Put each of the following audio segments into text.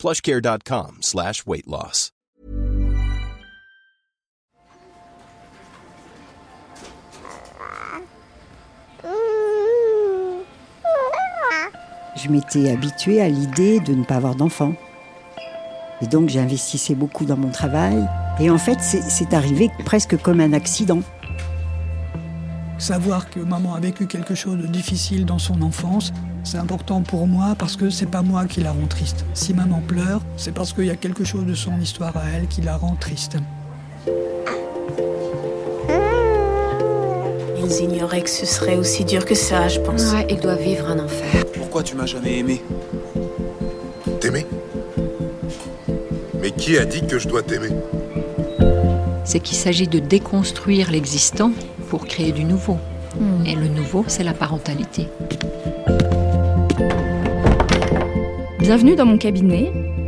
plushcare.com slash weight. Je m'étais habituée à l'idée de ne pas avoir d'enfant. Et donc j'investissais beaucoup dans mon travail. Et en fait, c'est arrivé presque comme un accident. Savoir que maman a vécu quelque chose de difficile dans son enfance, c'est important pour moi parce que c'est pas moi qui la rend triste. Si maman pleure, c'est parce qu'il y a quelque chose de son histoire à elle qui la rend triste. Ils ignoraient que ce serait aussi dur que ça, je pense. Ouais, ils doivent vivre un enfer. Pourquoi tu m'as jamais aimé? T'aimer? Mais qui a dit que je dois t'aimer? C'est qu'il s'agit de déconstruire l'existant pour créer du nouveau. Hmm. Et le nouveau, c'est la parentalité. Bienvenue dans mon cabinet.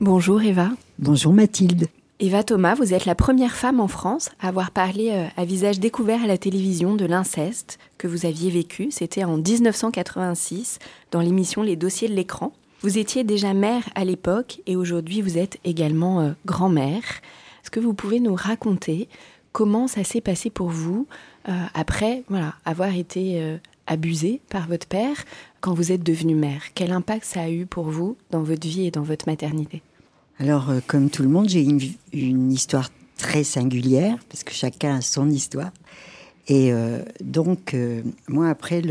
Bonjour Eva. Bonjour Mathilde. Eva Thomas, vous êtes la première femme en France à avoir parlé euh, à visage découvert à la télévision de l'inceste que vous aviez vécu. C'était en 1986 dans l'émission Les dossiers de l'écran. Vous étiez déjà mère à l'époque et aujourd'hui vous êtes également euh, grand-mère. Est-ce que vous pouvez nous raconter comment ça s'est passé pour vous euh, après voilà, avoir été euh, abusée par votre père quand vous êtes devenue mère? Quel impact ça a eu pour vous dans votre vie et dans votre maternité? Alors, euh, comme tout le monde, j'ai une, histoire très singulière, parce que chacun a son histoire. Et euh, donc, euh, moi, après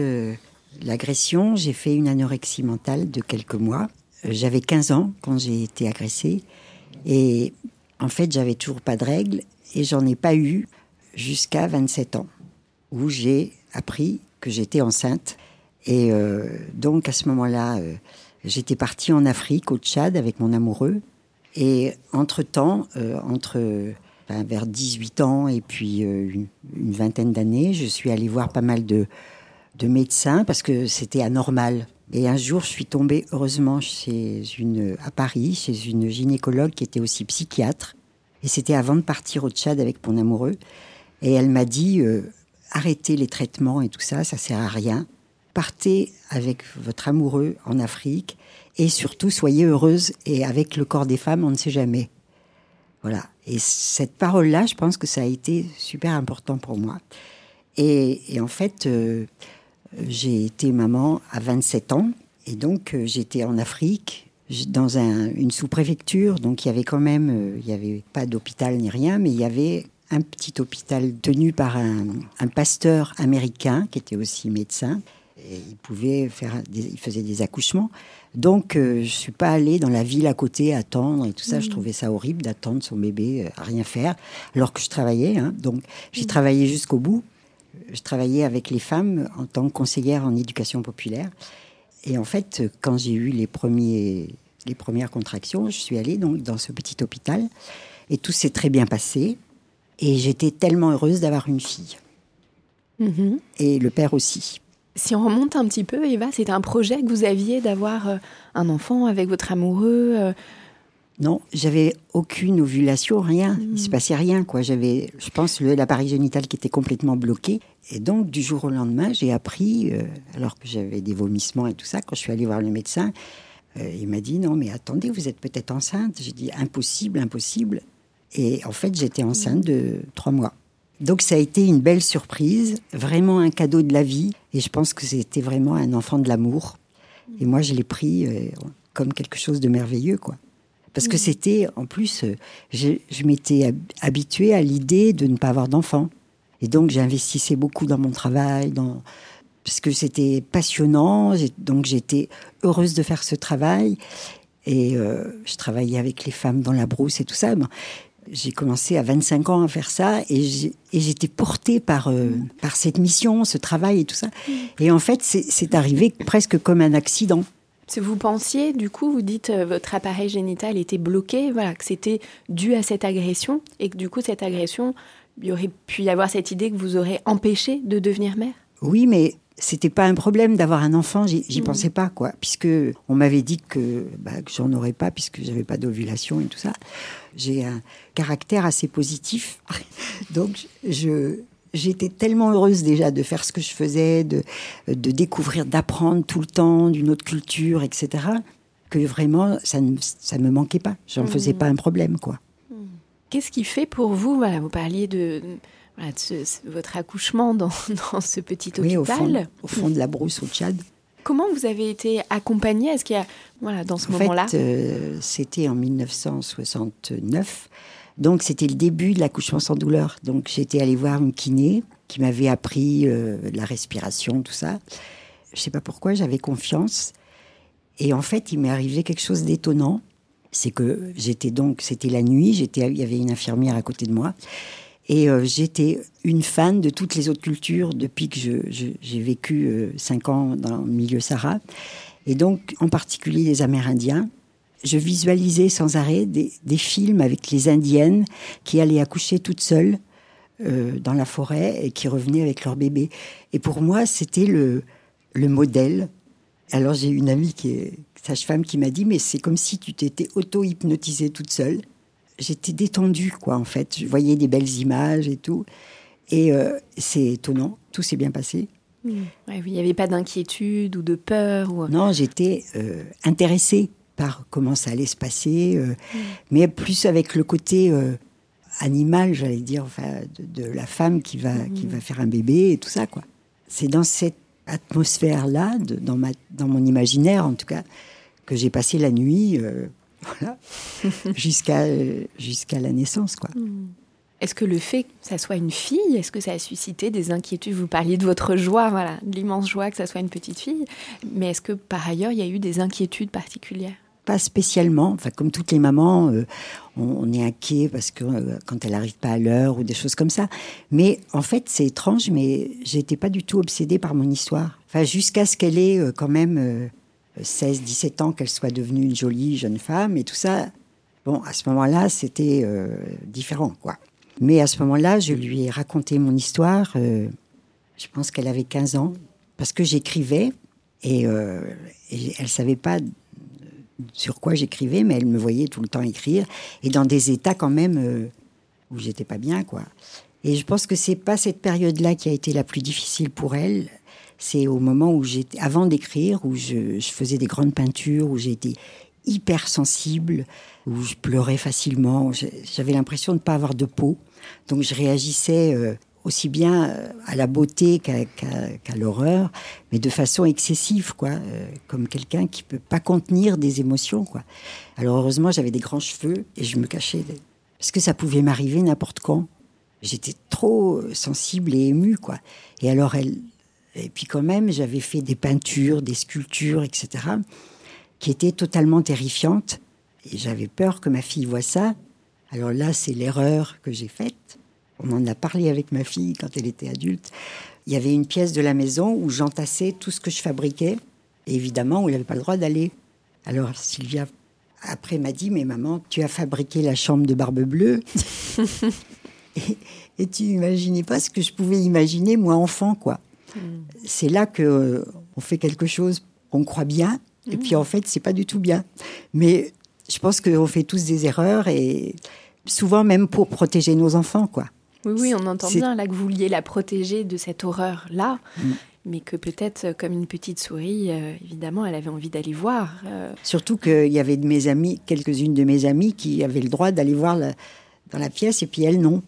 l'agression, j'ai fait une anorexie mentale de quelques mois. J'avais 15 ans quand j'ai été agressée. Et en fait, j'avais toujours pas de règles. Et j'en ai pas eu jusqu'à 27 ans, où j'ai appris que j'étais enceinte. Et euh, donc, à ce moment-là, euh, j'étais partie en Afrique, au Tchad, avec mon amoureux. Et entre-temps, euh, entre enfin, vers 18 ans et puis une, une vingtaine d'années, je suis allée voir pas mal de, de médecins parce que c'était anormal. Et un jour, je suis tombée heureusement chez une, à Paris, chez une gynécologue qui était aussi psychiatre. Et c'était avant de partir au Tchad avec mon amoureux. Et elle m'a dit arrêtez les traitements et tout ça, ça sert à rien. Partez avec votre amoureux en Afrique et surtout soyez heureuse. Et avec le corps des femmes, on ne sait jamais. Voilà. Et cette parole-là, je pense que ça a été super important pour moi. Et, en fait, euh, j'ai été maman à 27 ans. Et donc, euh, j'étais en Afrique, dans un- une sous-préfecture. Donc, il y avait quand même, euh, il n'y avait pas d'hôpital ni rien, mais il y avait un petit hôpital tenu par un, un pasteur américain qui était aussi médecin. Et il pouvait faire, des, il faisait des accouchements. Donc, euh, je suis pas allée dans la ville à côté attendre et tout ça. Je trouvais ça horrible d'attendre son bébé euh, à rien faire, alors que je travaillais. hein. Donc, j'ai travaillé jusqu'au bout. Je travaillais avec les femmes en tant que conseillère en éducation populaire. Et en fait, euh, quand j'ai eu les premiers, les premières contractions, je suis allée donc dans ce petit hôpital et tout s'est très bien passé. Et j'étais tellement heureuse d'avoir une fille. Et le père aussi. Si on remonte un petit peu, Eva, c'était un projet que vous aviez d'avoir euh, un enfant avec votre amoureux. euh, Non, j'avais aucune ovulation, rien. Il se passait rien, quoi. J'avais, je pense, l'appareil génital qui était complètement bloqué. Et donc, du jour au lendemain, j'ai appris, euh, alors que j'avais des vomissements et tout ça, quand je suis allée voir le médecin, euh, il m'a dit non, mais attendez, vous êtes peut-être enceinte. J'ai dit impossible, impossible. Et en fait, j'étais enceinte de trois mois. Donc, ça a été une belle surprise, vraiment un cadeau de la vie. Et je pense que c'était vraiment un enfant de l'amour. Et moi, je l'ai pris euh, comme quelque chose de merveilleux, quoi. Parce que Mhm. c'était, en plus, euh, je, je m'étais hab- habituée à l'idée de ne pas avoir d'enfants. Et donc, j'investissais beaucoup dans mon travail, dans... parce que c'était passionnant. Donc, j'étais heureuse de faire ce travail. Et euh, je travaillais avec les femmes dans la brousse et tout ça. J'ai commencé à 25 ans à faire ça et j'étais portée par, euh, par cette mission, ce travail et tout ça. Et en fait, c'est arrivé presque comme un accident. Si vous pensiez, du coup, vous dites euh, votre appareil génital était bloqué, voilà, que c'était dû à cette agression, et que du coup, cette agression, il y aurait pu y avoir cette idée que vous aurez empêché de devenir mère? Oui, mais c'était pas un problème d'avoir un enfant, j'y Mhm. pensais pas, quoi. Puisque on m'avait dit que, bah, que j'en aurais pas, puisque j'avais pas d'ovulation et tout ça. J'ai un caractère assez positif. Donc, je. J'étais tellement heureuse déjà de faire ce que je faisais, de, de découvrir, d'apprendre tout le temps d'une autre culture, etc., que vraiment, ça ne ça me manquait pas. J'en Mhm. faisais pas un problème, quoi. Qu'est-ce qui fait pour vous, voilà, vous parliez de, voilà, de ce- ce- votre accouchement dans, dans ce petit Oui, hôpital. au fond, au fond de la brousse au Tchad. Comment vous avez été accompagnée? Est-ce qu'il y a, voilà, dans ce En moment-là? euh, c'était en 1969. Donc, c'était le début de l'accouchement sans douleur. Donc, j'étais allée voir une kiné qui m'avait appris euh, la respiration, tout ça. Je sais pas pourquoi, j'avais confiance. Et en fait, il m'est arrivé quelque chose d'étonnant. C'est que j'étais donc, c'était la nuit, j'étais, il y avait une infirmière à côté de moi. Et euh, j'étais une fan de toutes les autres cultures depuis que j'ai vécu euh, cinq ans dans le milieu Sahara. Et donc, en particulier les Amérindiens. Je visualisais sans arrêt des, des films avec les Indiennes qui allaient accoucher toutes seules euh, dans la forêt et qui revenaient avec leur bébé. Et pour moi, c'était le, le modèle. Alors, j'ai une amie qui est sage-femme qui m'a dit, mais c'est comme si tu t'étais auto-hypnotisée toute seule. J'étais détendue, quoi, en fait. Je voyais des belles images et tout. Et euh, c'est étonnant, tout s'est bien passé. Ouais, oui, Il n'y avait pas d'inquiétude ou de peur ou... Non, j'étais euh, intéressée par comment ça allait se passer, euh, mais plus avec le côté euh, animal, j'allais dire, enfin, de, de la femme qui va, qui va faire un bébé et tout ça, quoi. C'est dans cette atmosphère-là, dans, ma, dans mon imaginaire en tout cas, que j'ai passé la nuit, euh, voilà, jusqu'à euh, jusqu'à la naissance, quoi. Est-ce que le fait que ça soit une fille, est-ce que ça a suscité des inquiétudes? Vous parliez de votre joie, voilà, de l'immense joie que ça soit une petite fille. Mais est-ce que par ailleurs, il y a eu des inquiétudes particulières? Pas spécialement. Enfin, comme toutes les mamans, euh, on, on est inquiet parce que euh, quand elle n'arrive pas à l'heure ou des choses comme ça. Mais en fait, c'est étrange, mais j'étais pas du tout obsédée par mon histoire. Enfin, jusqu'à ce qu'elle ait euh, quand même 16, 17 ans, qu'elle soit devenue une jolie jeune femme et tout ça. Bon, à ce moment-là, c'était euh, différent, quoi. Mais à ce moment-là, je lui ai raconté mon histoire. euh, je pense qu'elle avait 15 ans, parce que j'écrivais et, euh, et elle savait pas sur quoi j'écrivais, mais elle me voyait tout le temps écrire, et dans des états quand même euh, où j'étais pas bien, quoi. Et je pense que c'est pas cette période-là qui a été la plus difficile pour elle. C'est au moment où j'étais, avant d'écrire, où je, faisais des grandes peintures, où j'étais hyper sensible, où je pleurais facilement. J'avais l'impression de ne pas avoir de peau, donc je réagissais euh, aussi bien euh, à la beauté qu'à l'horreur, mais de façon excessive, quoi, euh, comme quelqu'un qui peut pas contenir des émotions, quoi. Alors heureusement, j'avais des grands cheveux et je me cachais, parce que ça pouvait m'arriver n'importe quand. J'étais trop sensible et émue, quoi. Et alors elle, et puis quand même, j'avais fait des peintures, des sculptures, etc., qui étaient totalement terrifiantes. Et j'avais peur que ma fille voie ça. Alors là, c'est l'erreur que j'ai faite. On en a parlé avec ma fille quand elle était adulte. Il y avait une pièce de la maison où j'entassais tout ce que je fabriquais. Et évidemment, où il n'avait pas le droit d'aller. Alors Sylvia, après, m'a dit, mais maman, tu as fabriqué la chambre de Barbe Bleue. et, et tu imaginais pas ce que je pouvais imaginer, moi, enfant, quoi. C'est là que euh, on fait quelque chose qu'on croit bien, et puis en fait, c'est pas du tout bien. Mais je pense qu'on fait tous des erreurs, et souvent même pour protéger nos enfants, quoi. Oui, oui, on entend bien là que vous vouliez la protéger de cette horreur-là, Mm. mais que peut-être, euh, comme une petite souris, euh, évidemment, elle avait envie d'aller voir. euh, Surtout qu'il y avait de mes amis, quelques-unes de mes amies qui avaient le droit d'aller voir la- dans la pièce, et puis elles non.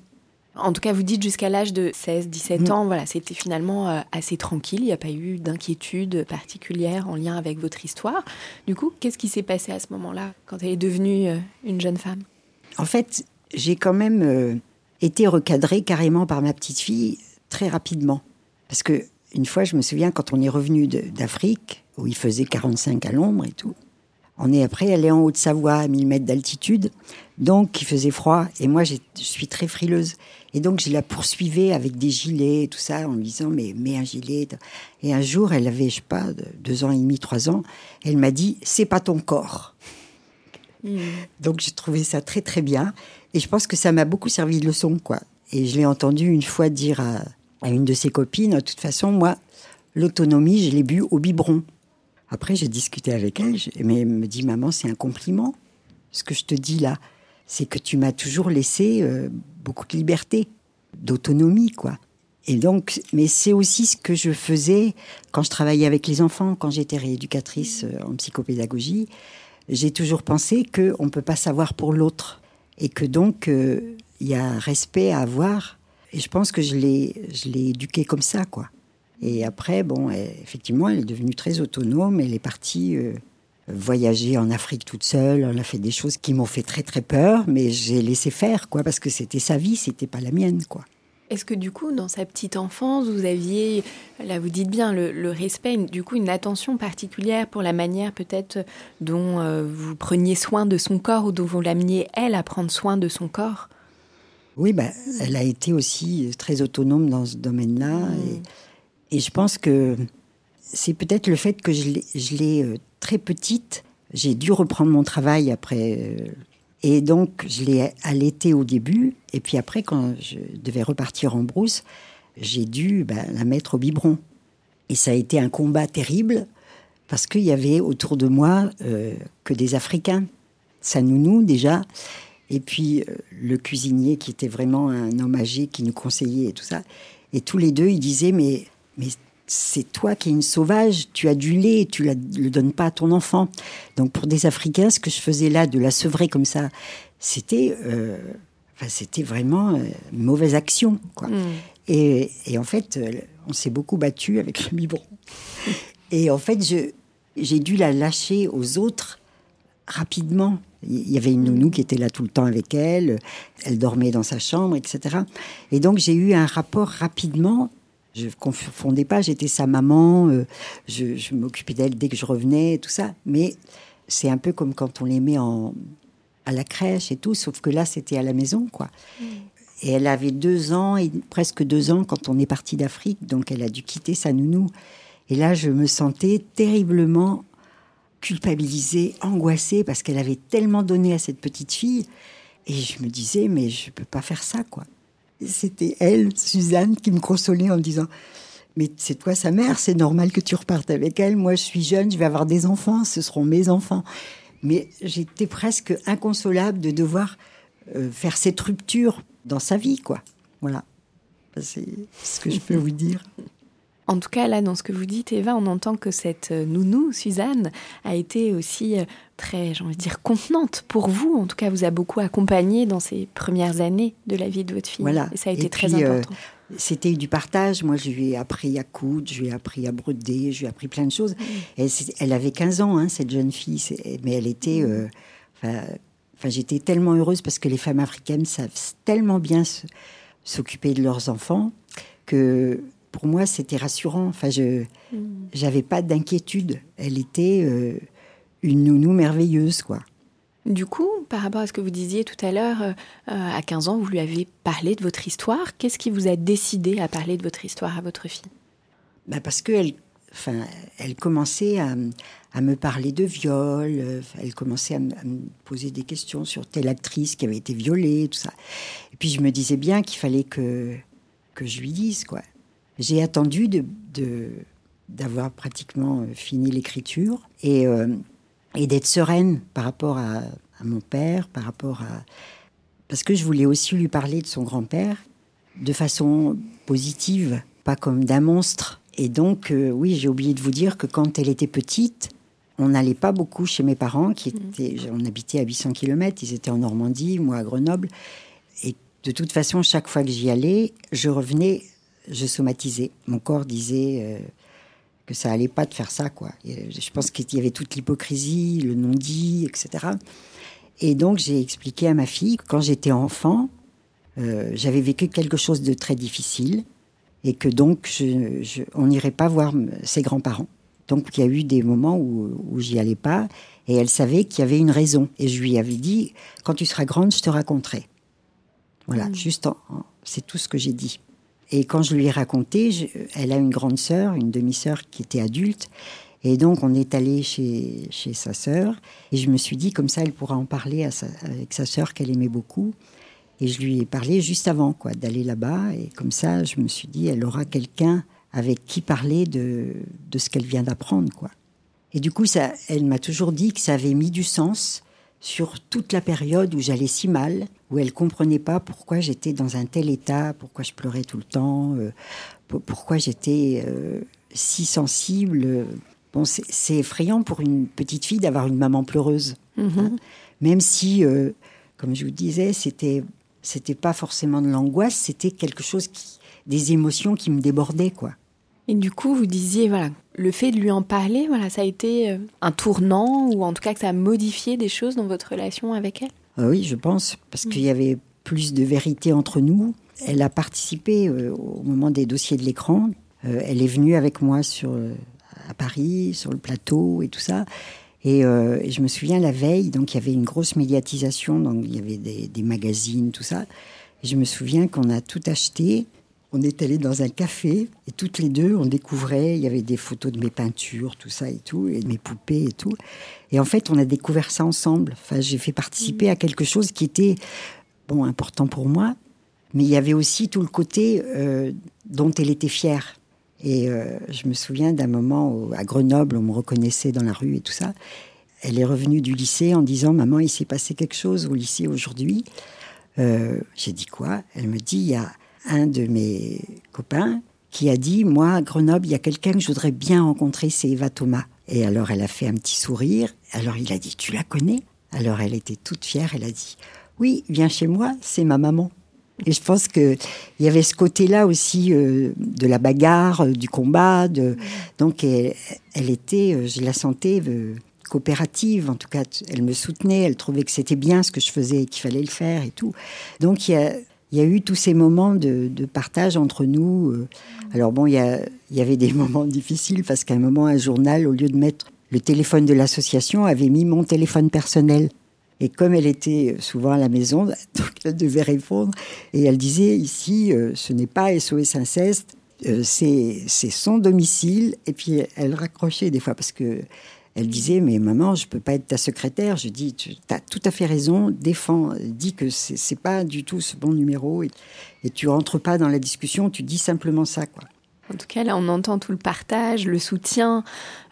En tout cas, vous dites jusqu'à l'âge de 16, 17 Mm. ans, voilà, c'était finalement euh, assez tranquille. Il n'y a pas eu d'inquiétude particulière en lien avec votre histoire. Du coup, qu'est-ce qui s'est passé à ce moment-là, quand elle est devenue euh, une jeune femme? En fait, j'ai quand même euh, été recadrée carrément par ma petite fille très rapidement. Parce que une fois, je me souviens, quand on est revenu d'Afrique, où il faisait 45 à l'ombre et tout, on est après allé en Haute-Savoie à 1000 mètres d'altitude, donc il faisait froid. Et moi, je suis très frileuse. Et donc, je la poursuivais avec des gilets et tout ça, en lui disant, mais mets un gilet. Et un jour, elle avait, je sais pas, de- deux ans et demi, trois ans, elle m'a dit, c'est pas ton corps. Donc j'ai trouvé ça très très bien. Et je pense que ça m'a beaucoup servi de leçon, quoi. Et je l'ai entendu une fois dire à, à une de ses copines, de toute façon, moi, l'autonomie, je l'ai bu au biberon. Après, j'ai discuté avec elle, mais elle me dit, maman, c'est un compliment. Ce que je te dis là, c'est que tu m'as toujours laissé euh, beaucoup de liberté, d'autonomie, quoi. Et donc, mais c'est aussi ce que je faisais quand je travaillais avec les enfants, quand j'étais rééducatrice euh, en psychopédagogie. J'ai toujours pensé qu'on ne peut pas savoir pour l'autre et que donc euh, il y a un respect à avoir. Et je pense que je l'ai, je l'ai éduquée comme ça, quoi. Et après, bon, elle- effectivement, elle est devenue très autonome. Elle est partie euh, voyager en Afrique toute seule. Elle a fait des choses qui m'ont fait très très peur, mais j'ai laissé faire, quoi, parce que c'était sa vie, c'était pas la mienne, quoi. Est-ce que du coup, dans sa petite enfance, vous aviez, là vous dites bien, le, le respect, du coup une attention particulière pour la manière peut-être dont euh, vous preniez soin de son corps ou dont vous l'ameniez elle à prendre soin de son corps? Oui, bah, elle a été aussi très autonome dans ce domaine-là. Et, et je pense que c'est peut-être le fait que je l'ai- euh, très petite. J'ai dû reprendre mon travail après. euh, et donc, je l'ai allaitée au début. Et puis après, quand je devais repartir en brousse, j'ai dû bah, la mettre au biberon. Et ça a été un combat terrible parce qu'il y avait autour de moi euh, que des Africains. Sa nounou déjà, et puis le cuisinier qui était vraiment un homme âgé qui nous conseillait et tout ça. Et tous les deux, ils disaient mais mais c'est toi qui es une sauvage, tu as du lait, tu ne le donnes pas à ton enfant. Donc pour des Africains, ce que je faisais là, de la sevrer comme ça, c'était euh, enfin, c'était vraiment euh, une mauvaise action. Quoi. Et, et en fait, euh, on s'est beaucoup battu avec le biberon. Et en fait, j'ai dû la lâcher aux autres rapidement. Il y avait une nounou qui était là tout le temps avec elle, elle dormait dans sa chambre, etc. Et donc j'ai eu un rapport rapidement. Je ne confondais pas, j'étais sa maman, euh, je, je m'occupais d'elle dès que je revenais, tout ça. Mais c'est un peu comme quand on les met en, à la crèche et tout, sauf que là c'était à la maison, quoi. Et elle avait deux ans, et presque deux ans quand on est parti d'Afrique, donc elle a dû quitter sa nounou. Et là, je me sentais terriblement culpabilisée, angoissée, parce qu'elle avait tellement donné à cette petite fille. Et je me disais, mais je peux pas faire ça, quoi. C'était elle, Suzanne, qui me consolait en me disant, mais c'est toi sa mère, c'est normal que tu repartes avec elle. Moi, je suis jeune, je vais avoir des enfants, ce seront mes enfants. Mais j'étais presque inconsolable de devoir euh, faire cette rupture dans sa vie, quoi. Voilà. C'est ce que je peux vous dire. En tout cas, là, dans ce que vous dites, Eva, on entend que cette euh, nounou, Suzanne, a été aussi euh, très, j'ai envie de dire, contenante pour vous. En tout cas, vous a beaucoup accompagné dans ces premières années de la vie de votre fille. Voilà. Et ça a été Et très puis, euh, important. C'était du partage. Moi, je lui ai appris à coudre, je lui ai appris à broder, je lui ai appris plein de choses. Elle, avait 15 ans, hein, cette jeune fille, mais elle était. euh, Enfin, enfin, j'étais tellement heureuse parce que les femmes africaines savent tellement bien s'occuper de leurs enfants que pour moi, c'était rassurant. Enfin, je j'avais pas d'inquiétude. Elle était euh, une nounou merveilleuse, quoi. Du coup, par rapport à ce que vous disiez tout à l'heure, euh, euh, à 15 ans, vous lui avez parlé de votre histoire. Qu'est-ce qui vous a décidé à parler de votre histoire à votre fille? Bah parce qu'elle enfin, elle commençait à, à me parler de viol, elle commençait à, me- à me poser des questions sur telle actrice qui avait été violée, tout ça. Et puis je me disais bien qu'il fallait que, que je lui dise, quoi. J'ai attendu de, de- d'avoir pratiquement euh, fini l'écriture et, euh, et d'être sereine par rapport à, à mon père, par rapport à... Parce que je voulais aussi lui parler de son grand-père de façon positive, pas comme d'un monstre. Et donc, euh, oui, j'ai oublié de vous dire que quand elle était petite, on n'allait pas beaucoup chez mes parents, qui étaient, on habitait à 800 km, ils étaient en Normandie, moi à Grenoble. Et de toute façon, chaque fois que j'y allais, je revenais, je somatisais. Mon corps disait euh, que ça allait pas de faire ça, quoi. je pense qu'il y avait toute l'hypocrisie, le non-dit, etc. Et donc, j'ai expliqué à ma fille que quand j'étais enfant, euh, j'avais vécu quelque chose de très difficile et que donc je, on n'irait pas voir ses grands-parents. Donc il y a eu des moments où, où j'y allais pas et elle savait qu'il y avait une raison. Et je lui avais dit, quand tu seras grande, je te raconterai. Voilà, mm. juste, c'est tout ce que j'ai dit. Et quand je lui ai raconté, elle a une grande sœur, une demi-sœur qui était adulte. Et donc, on est allé chez, chez sa sœur. Et je me suis dit, comme ça, elle pourra en parler avec sa sœur qu'elle aimait beaucoup. Et je lui ai parlé juste avant, quoi, d'aller là-bas. Et comme ça, je me suis dit, elle aura quelqu'un avec qui parler de, de ce qu'elle vient d'apprendre, quoi. Et du coup, ça, elle m'a toujours dit que ça avait mis du sens sur toute la période où j'allais si mal, où elle comprenait pas pourquoi j'étais dans un tel état, pourquoi je pleurais tout le temps, euh, pourquoi j'étais euh, si sensible. Bon, c'est effrayant pour une petite fille d'avoir une maman pleureuse, mm-hmm. hein. même si, euh, comme je vous disais, c'était c'était pas forcément de l'angoisse, c'était quelque chose qui, des émotions qui me débordaient, quoi. Et du coup, vous disiez, voilà, le fait de lui en parler, voilà, ça a été euh, un tournant, ou en tout cas que ça a modifié des choses dans votre relation avec elle? Ah Oui, je pense, parce mm. qu'il y avait plus de vérité entre nous. Elle a participé euh, au moment des dossiers de l'écran. Euh, elle est venue avec moi sur, à Paris, sur le plateau et tout ça. Et, je me souviens la veille, donc il y avait une grosse médiatisation, donc il y avait des, des magazines, tout ça. Et je me souviens qu'on a tout acheté on est allé dans un café et toutes les deux, on découvrait, il y avait des photos de mes peintures, tout ça et tout, et de mes poupées et tout. Et en fait, on a découvert ça ensemble. Enfin, j'ai fait participer à quelque chose qui était, bon, important pour moi, mais il y avait aussi tout le côté euh, dont elle était fière. Et euh, je me souviens d'un moment où, à Grenoble, on me reconnaissait dans la rue et tout ça. Elle est revenue du lycée en disant Maman, il s'est passé quelque chose au lycée aujourd'hui. Euh, j'ai dit quoi? Elle me dit Il y a un de mes copains qui a dit Moi, à Grenoble, il y a quelqu'un que je voudrais bien rencontrer, c'est Eva Thomas. Et alors, elle a fait un petit sourire. Alors, il a dit Tu la connais? Alors, elle était toute fière. Elle a dit Oui, viens chez moi, c'est ma maman. Et je pense qu'il y avait ce côté-là aussi euh, de la bagarre, euh, du combat. De... Donc, elle, était, euh, je la sentais coopérative. En tout cas, elle me soutenait. Elle trouvait que c'était bien ce que je faisais et qu'il fallait le faire et tout. Donc, il y a il y a eu tous ces moments de, partage entre nous. Euh. Alors bon, il y, avait des moments difficiles parce qu'à un moment, un journal, au lieu de mettre le téléphone de l'association, avait mis mon téléphone personnel. Et comme elle était souvent à la maison, donc elle devait répondre. Et elle disait ici, euh, ce n'est pas SOS Inceste, euh, c'est son domicile. Et puis elle raccrochait des fois parce que elle disait, mais maman, je peux pas être ta secrétaire. Je dis, tu as tout à fait raison, défends, dis que c'est pas du tout ce bon numéro et, et tu rentres pas dans la discussion, tu dis simplement ça, quoi. En tout cas, là, on entend tout le partage, le soutien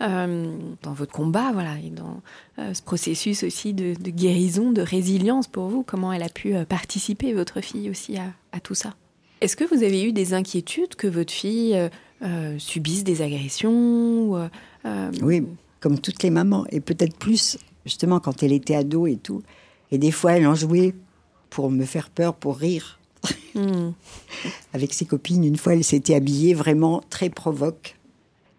euh, dans votre combat, voilà, et dans euh, ce processus aussi de, guérison, de résilience pour vous. Comment elle a pu euh, participer, votre fille aussi, à, à tout ça? Est-ce que vous avez eu des inquiétudes que votre fille subisse des agressions Oui, comme toutes les mamans, et peut-être plus, justement, quand elle était ado et tout. Et des fois, elle en jouait pour me faire peur, pour rire. Hmm. Avec ses copines, une fois, elle s'était habillée vraiment très provoque.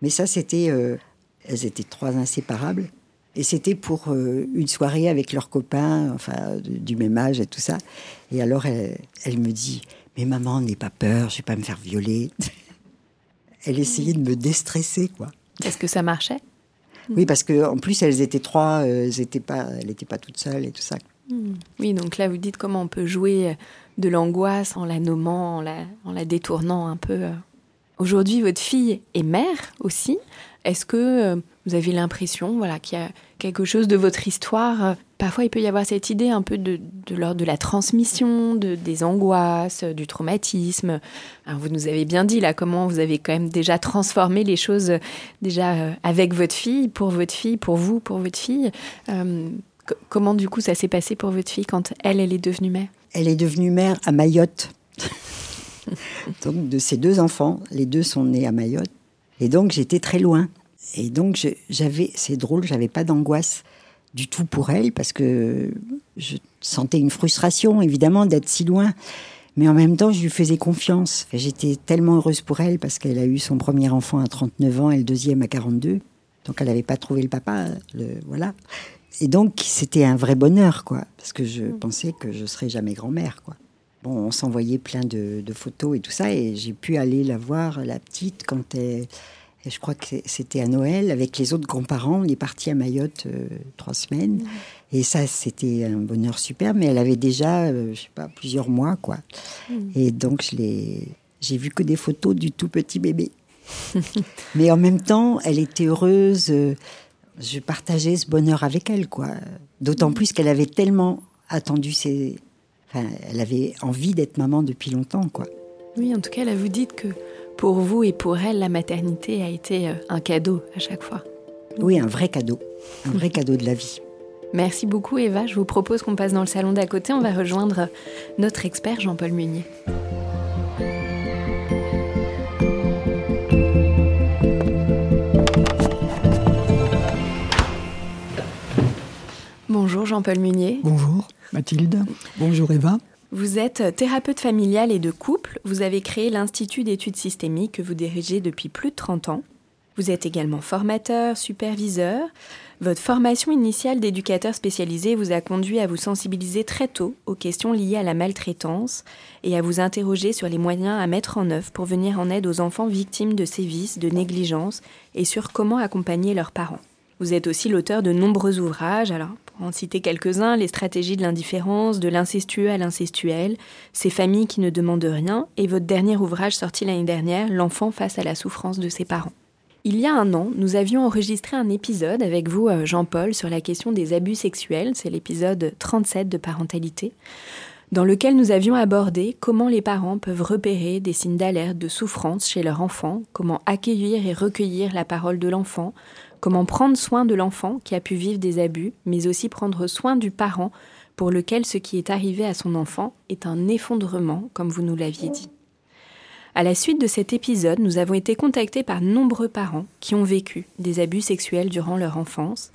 Mais ça, c'était. Euh, elles étaient trois inséparables. Et c'était pour euh, une soirée avec leurs copains, enfin, du même âge et tout ça. Et alors, elle, elle me dit Mais maman, n'aie pas peur, je vais pas me faire violer. elle essayait de me déstresser, quoi. Est-ce que ça marchait? Oui, parce qu'en plus, elles étaient trois, euh, elles pas, elle n'était pas toute seule et tout ça. Hmm. Oui, donc là, vous dites comment on peut jouer de l'angoisse en la nommant, en la, en la détournant un peu. Euh. Aujourd'hui, votre fille est mère aussi. Est-ce que euh, vous avez l'impression voilà, qu'il y a quelque chose de votre histoire Parfois, il peut y avoir cette idée un peu de, de l'ordre de la transmission, de, des angoisses, du traumatisme. vous nous avez bien dit là comment vous avez quand même déjà transformé les choses déjà euh, avec votre fille, pour votre fille, pour vous, pour votre fille. Euh, comment du coup ça s'est passé pour votre fille quand elle, elle est devenue mère? Elle est devenue mère à Mayotte. donc de ses deux enfants, les deux sont nés à Mayotte. Et donc j'étais très loin. Et donc j'avais, c'est drôle, j'avais pas d'angoisse du tout pour elle parce que je sentais une frustration évidemment d'être si loin. Mais en même temps, je lui faisais confiance. J'étais tellement heureuse pour elle parce qu'elle a eu son premier enfant à 39 ans et le deuxième à 42. Donc elle n'avait pas trouvé le papa. Le, voilà. Et donc c'était un vrai bonheur, quoi. Parce que je mm. pensais que je serais jamais grand-mère, quoi. Bon, on s'envoyait plein de, photos et tout ça. Et j'ai pu aller la voir, la petite, quand elle je crois que c'était à Noël avec les autres grands-parents. On est parti à Mayotte euh, trois semaines. Et ça, c'était un bonheur super. Mais elle avait déjà, euh, je sais pas, plusieurs mois, quoi. Mm. Et donc, je l'ai, j'ai vu que des photos du tout petit bébé. mais en même temps, elle était heureuse. Euh, je partageais ce bonheur avec elle, quoi. D'autant plus qu'elle avait tellement attendu ses. Enfin, elle avait envie d'être maman depuis longtemps, quoi. Oui, en tout cas, là, vous dites que pour vous et pour elle, la maternité a été euh, un cadeau à chaque fois. Oui, un vrai cadeau. Un vrai cadeau de la vie. Merci beaucoup Eva. Je vous propose qu'on passe dans le salon d'à côté. On va rejoindre notre expert Jean-Paul Munier. Bonjour Jean-Paul Munier. Bonjour Mathilde. Bonjour Eva. Vous êtes thérapeute familial et de couple. Vous avez créé l'Institut d'études systémiques que vous dirigez depuis plus de 30 ans. Vous êtes également formateur, superviseur. Votre formation initiale d'éducateur spécialisé vous a conduit à vous sensibiliser très tôt aux questions liées à la maltraitance et à vous interroger sur les moyens à mettre en œuvre pour venir en aide aux enfants victimes de sévices, de négligence et sur comment accompagner leurs parents. Vous êtes aussi l'auteur de nombreux ouvrages, en citer quelques-uns, les stratégies de l'indifférence, de l'incestueux à l'incestuel, ces familles qui ne demandent rien, et votre dernier ouvrage sorti l'année dernière, L'enfant face à la souffrance de ses parents. Il y a un an, nous avions enregistré un épisode avec vous, euh, Jean-Paul, sur la question des abus sexuels, c'est l'épisode 37 de parentalité, dans lequel nous avions abordé comment les parents peuvent repérer des signes d'alerte de souffrance chez leur enfant, comment accueillir et recueillir la parole de l'enfant, Comment prendre soin de l'enfant qui a pu vivre des abus, mais aussi prendre soin du parent pour lequel ce qui est arrivé à son enfant est un effondrement, comme vous nous l'aviez dit. À la suite de cet épisode, nous avons été contactés par nombreux parents qui ont vécu des abus sexuels durant leur enfance.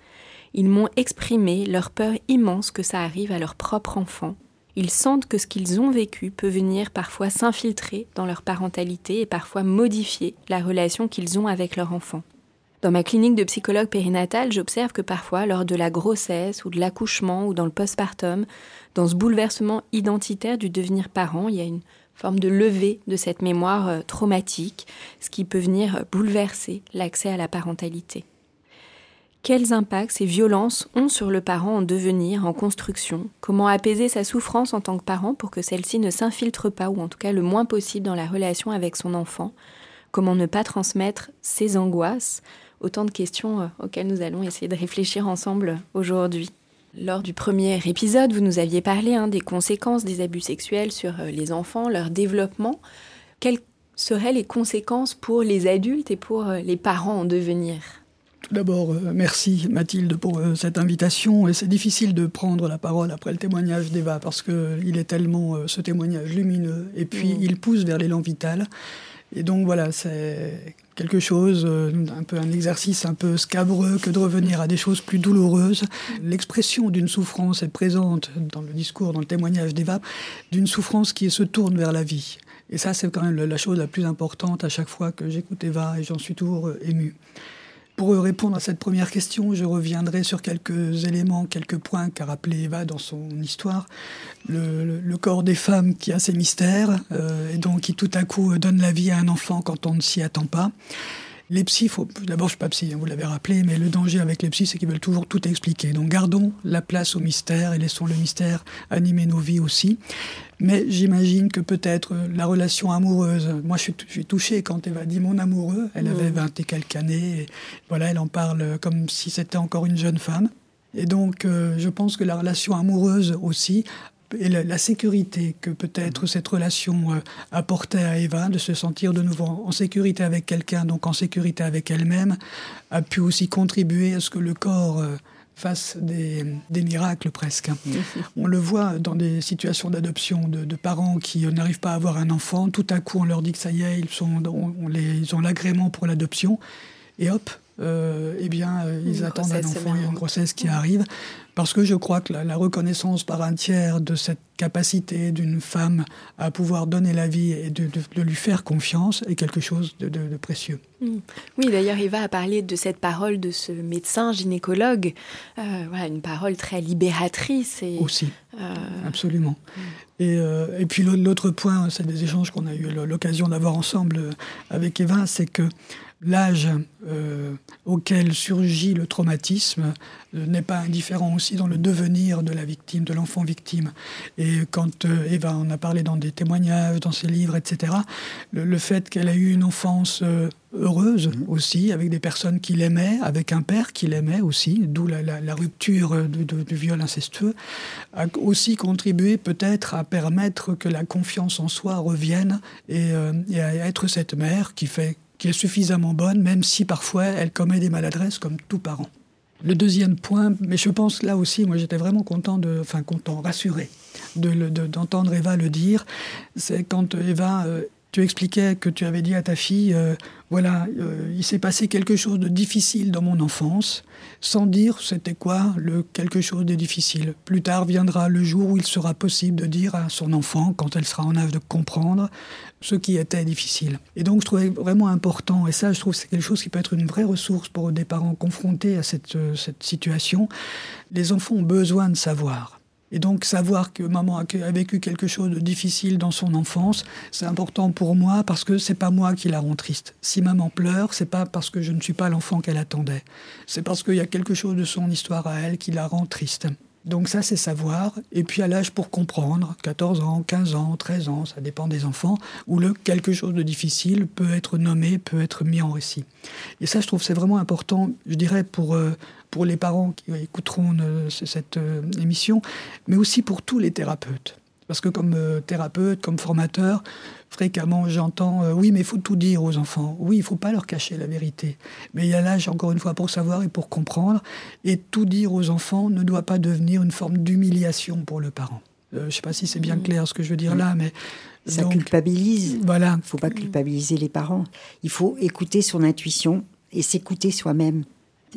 Ils m'ont exprimé leur peur immense que ça arrive à leur propre enfant. Ils sentent que ce qu'ils ont vécu peut venir parfois s'infiltrer dans leur parentalité et parfois modifier la relation qu'ils ont avec leur enfant. Dans ma clinique de psychologue périnatal, j'observe que parfois, lors de la grossesse ou de l'accouchement ou dans le postpartum, dans ce bouleversement identitaire du devenir parent, il y a une forme de levée de cette mémoire euh, traumatique, ce qui peut venir bouleverser l'accès à la parentalité. Quels impacts ces violences ont sur le parent en devenir, en construction? Comment apaiser sa souffrance en tant que parent pour que celle-ci ne s'infiltre pas, ou en tout cas le moins possible, dans la relation avec son enfant? Comment ne pas transmettre ses angoisses? Autant de questions euh, auxquelles nous allons essayer de réfléchir ensemble aujourd'hui. Lors du premier épisode, vous nous aviez parlé hein, des conséquences des abus sexuels sur euh, les enfants, leur développement. Quelles seraient les conséquences pour les adultes et pour euh, les parents en devenir? Tout d'abord, merci Mathilde pour cette invitation. Et c'est difficile de prendre la parole après le témoignage d'Eva parce qu'il est tellement ce témoignage lumineux et puis mm. il pousse vers l'élan vital. Et donc voilà, c'est quelque chose, euh, un peu un exercice un peu scabreux que de revenir à des choses plus douloureuses. L'expression d'une souffrance est présente dans le discours, dans le témoignage d'Eva, d'une souffrance qui se tourne vers la vie. Et ça, c'est quand même la chose la plus importante à chaque fois que j'écoute Eva et j'en suis toujours euh, ému. Pour répondre à cette première question, je reviendrai sur quelques éléments, quelques points qu'a rappelé Eva dans son histoire. Le, corps des femmes qui a ses mystères, euh, et donc qui tout à coup donne la vie à un enfant quand on ne s'y attend pas. Les psys, d'abord je suis pas psy, hein, vous l'avez rappelé, mais le danger avec les psys, c'est qu'ils veulent toujours tout expliquer. Donc gardons la place au mystère et laissons le mystère animer nos vies aussi. Mais j'imagine que peut-être la relation amoureuse, moi je suis, touchée quand Eva dit mon amoureux, elle avait 20 et quelques années, et voilà, elle en parle comme si c'était encore une jeune femme. Et donc, euh, je pense que la relation amoureuse aussi et la, sécurité que peut-être cette relation euh, apportait à Eva, de se sentir de nouveau en, sécurité avec quelqu'un, donc en sécurité avec elle-même, a pu aussi contribuer à ce que le corps euh, fasse des, miracles presque. On le voit dans des situations d'adoption de, parents qui n'arrivent pas à avoir un enfant. Tout à coup, on leur dit que ça y est, ils, sont, les, ils ont l'agrément pour l'adoption. Et hop, euh, eh bien, euh, ils attendent un enfant, a une grossesse qui arrive. Parce que je crois que la, reconnaissance par un tiers de cette capacité d'une femme à pouvoir donner la vie et de, lui faire confiance est quelque chose de, précieux. Mm. Oui, d'ailleurs, il va parler de cette parole de ce médecin gynécologue, euh, voilà, une parole très libératrice. Et, Aussi, absolument. Mm. Et, et, puis l'autre point, c'est des échanges qu'on a eu l'occasion d'avoir ensemble avec Eva, c'est que l'âge euh, auquel surgit le traumatisme euh, n'est pas indifférent aussi dans le devenir de la victime, de l'enfant victime. Et quand euh, Eva en a parlé dans des témoignages, dans ses livres, etc., le, fait qu'elle a eu une enfance heureuse mmh. aussi, avec des personnes qui l'aimaient, avec un père qui l'aimait aussi, d'où la, rupture du viol incestueux, a aussi contribué peut-être à permettre que la confiance en soi revienne et, et à être cette mère qui fait qui est suffisamment bonne, même si parfois elle commet des maladresses comme tout parent. Le deuxième point, mais je pense là aussi, moi j'étais vraiment content, de, enfin content, rassuré d'entendre Eva le dire, c'est quand Eva euh, tu expliquais que tu avais dit à ta fille, euh, voilà, euh, il s'est passé quelque chose de difficile dans mon enfance, sans dire c'était quoi le quelque chose de difficile. Plus tard viendra le jour où il sera possible de dire à son enfant, quand elle sera en âge de comprendre, ce qui était difficile. Et donc je trouvais vraiment important, et ça je trouve c'est quelque chose qui peut être une vraie ressource pour des parents confrontés à cette, euh, cette situation, les enfants ont besoin de savoir. Et donc savoir que maman a vécu quelque chose de difficile dans son enfance, c'est important pour moi parce que c'est pas moi qui la rend triste. Si maman pleure, c'est pas parce que je ne suis pas l'enfant qu'elle attendait. C'est parce qu'il y a quelque chose de son histoire à elle qui la rend triste. Donc ça, c'est savoir. Et puis à l'âge pour comprendre, 14 ans, 15 ans, 13 ans, ça dépend des enfants, où le quelque chose de difficile peut être nommé, peut être mis en récit. Et ça, je trouve, c'est vraiment important, je dirais, pour, euh, pour les parents qui écouteront euh, cette euh, émission, mais aussi pour tous les thérapeutes. Parce que comme thérapeute, comme formateur, fréquemment j'entends oui mais il faut tout dire aux enfants. Oui, il ne faut pas leur cacher la vérité. Mais il y a l'âge encore une fois pour savoir et pour comprendre. Et tout dire aux enfants ne doit pas devenir une forme d'humiliation pour le parent. je ne sais pas si c'est bien mmh. clair ce que je veux dire là, mais ça culpabilise. Voilà. Il ne faut pas culpabiliser les parents. Il faut écouter son intuition et s'écouter soi-même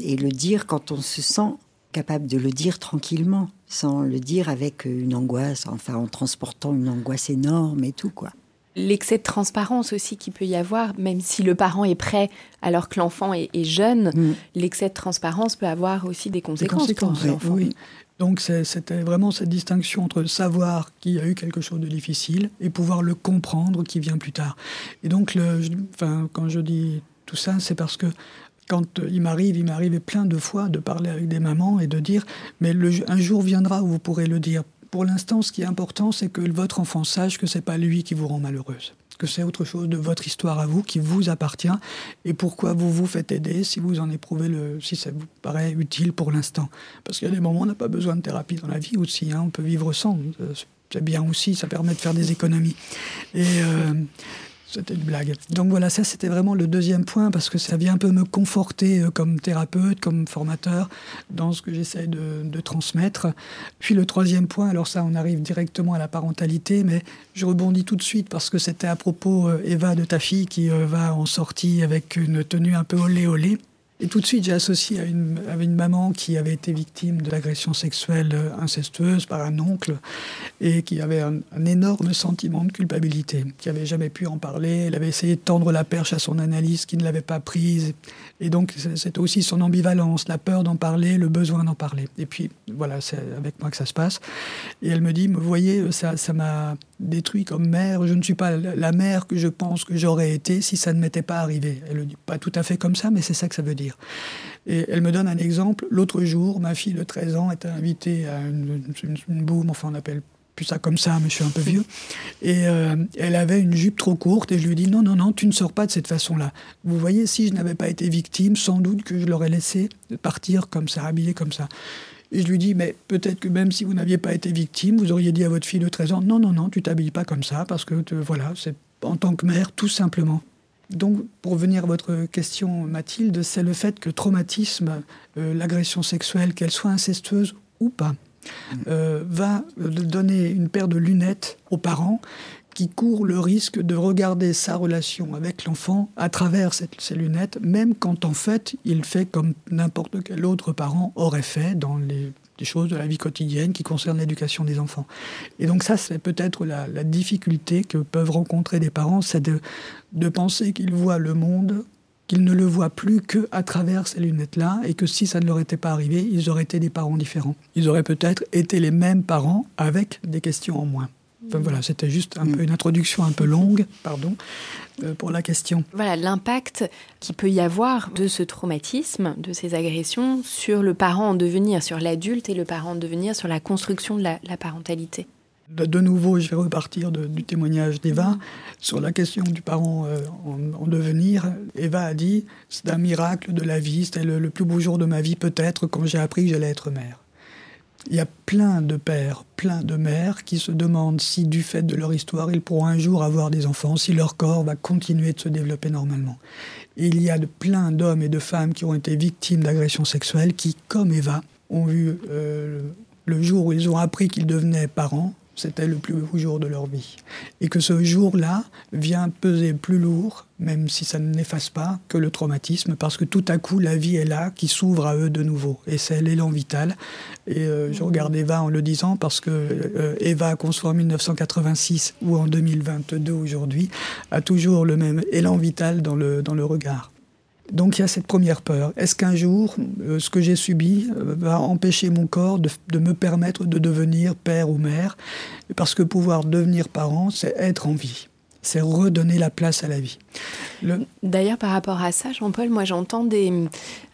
et le dire quand on se sent capable de le dire tranquillement, sans le dire avec une angoisse, enfin en transportant une angoisse énorme et tout quoi. L'excès de transparence aussi qu'il peut y avoir, même si le parent est prêt alors que l'enfant est, jeune, mm. l'excès de transparence peut avoir aussi des conséquences, pour l'enfant. Oui. Donc c'était vraiment cette distinction entre savoir qu'il y a eu quelque chose de difficile et pouvoir le comprendre qui vient plus tard. Et donc, le, enfin, quand je dis tout ça, c'est parce que quand il m'arrive, il m'arrivait plein de fois de parler avec des mamans et de dire, mais le, un jour viendra où vous pourrez le dire. Pour l'instant, ce qui est important, c'est que votre enfant sache que c'est pas lui qui vous rend malheureuse, que c'est autre chose de votre histoire à vous qui vous appartient et pourquoi vous vous faites aider si vous en éprouvez le, si ça vous paraît utile pour l'instant. Parce qu'il y a des moments où on n'a pas besoin de thérapie dans la vie aussi, hein, on peut vivre sans. C'est bien aussi, ça permet de faire des économies. Et euh, c'était une blague. Donc voilà, ça c'était vraiment le deuxième point parce que ça vient un peu me conforter euh, comme thérapeute, comme formateur dans ce que j'essaie de, transmettre. Puis le troisième point, alors ça on arrive directement à la parentalité, mais je rebondis tout de suite parce que c'était à propos, euh, Eva, de ta fille qui euh, va en sortie avec une tenue un peu olé olé. Et tout de suite, j'ai associé à une, maman qui avait été victime de l'agression sexuelle euh, incestueuse par un oncle et qui avait un, énorme sentiment de culpabilité, qui n'avait jamais pu en parler. Elle avait essayé de tendre la perche à son analyse qui ne l'avait pas prise. Et donc, c'était aussi son ambivalence, la peur d'en parler, le besoin d'en parler. Et puis, voilà, c'est avec moi que ça se passe. Et elle me dit, vous voyez, ça m'a détruit comme mère. Je ne suis pas la mère que je pense que j'aurais été si ça ne m'était pas arrivé. Elle le dit pas tout à fait comme ça, mais c'est ça que ça veut dire. Et elle me donne un exemple. L'autre jour, ma fille de 13 ans était invitée à une, une, boum, enfin on appelle plus ça comme ça, mais je suis un peu vieux. Et euh, elle avait une jupe trop courte et je lui dis non, non, non, tu ne sors pas de cette façon-là. Vous voyez, si je n'avais pas été victime, sans doute que je l'aurais laissé partir comme ça, habillée comme ça. Et je lui dis, mais peut-être que même si vous n'aviez pas été victime, vous auriez dit à votre fille de 13 ans, non, non, non, tu t'habilles pas comme ça, parce que voilà, c'est en tant que mère, tout simplement. Donc, pour venir à votre question, Mathilde, c'est le fait que traumatisme, euh, l'agression sexuelle, qu'elle soit incestueuse ou pas, euh, va donner une paire de lunettes aux parents qui court le risque de regarder sa relation avec l'enfant à travers ces lunettes, même quand en fait il fait comme n'importe quel autre parent aurait fait dans les, choses de la vie quotidienne qui concernent l'éducation des enfants. Et donc ça, c'est peut-être la, difficulté que peuvent rencontrer des parents, c'est de penser qu'ils voient le monde qu'ils ne le voient plus que à travers ces lunettes-là, et que si ça ne leur était pas arrivé, ils auraient été des parents différents. Ils auraient peut-être été les mêmes parents avec des questions en moins. Enfin, voilà, c'était juste un peu une introduction un peu longue, pardon, euh, pour la question. Voilà l'impact qu'il peut y avoir de ce traumatisme, de ces agressions sur le parent en devenir, sur l'adulte et le parent en devenir, sur la construction de la parentalité. De, nouveau, je vais repartir du témoignage d'Eva sur la question du parent euh, en, devenir. Eva a dit C'est un miracle de la vie, c'était le, plus beau jour de ma vie, peut-être, quand j'ai appris que j'allais être mère. Il y a plein de pères, plein de mères qui se demandent si, du fait de leur histoire, ils pourront un jour avoir des enfants, si leur corps va continuer de se développer normalement. il y a de plein d'hommes et de femmes qui ont été victimes d'agressions sexuelles qui, comme Eva, ont vu euh, le jour où ils ont appris qu'ils devenaient parents, c'était le plus beau jour de leur vie. Et que ce jour-là vient peser plus lourd, même si ça ne n'efface pas, que le traumatisme, parce que tout à coup, la vie est là, qui s'ouvre à eux de nouveau. Et c'est l'élan vital. Et euh, je regarde Eva en le disant, parce que euh, Eva, qu'on soit en 1986 ou en 2022 aujourd'hui, a toujours le même élan vital dans le, dans le regard. Donc il y a cette première peur. Est-ce qu'un jour, euh, ce que j'ai subi euh, va empêcher mon corps de, me permettre de devenir père ou mère? Parce que pouvoir devenir parent, c'est être en vie. C'est redonner la place à la vie. D'ailleurs, par rapport à ça, Jean-Paul, moi j'entends des,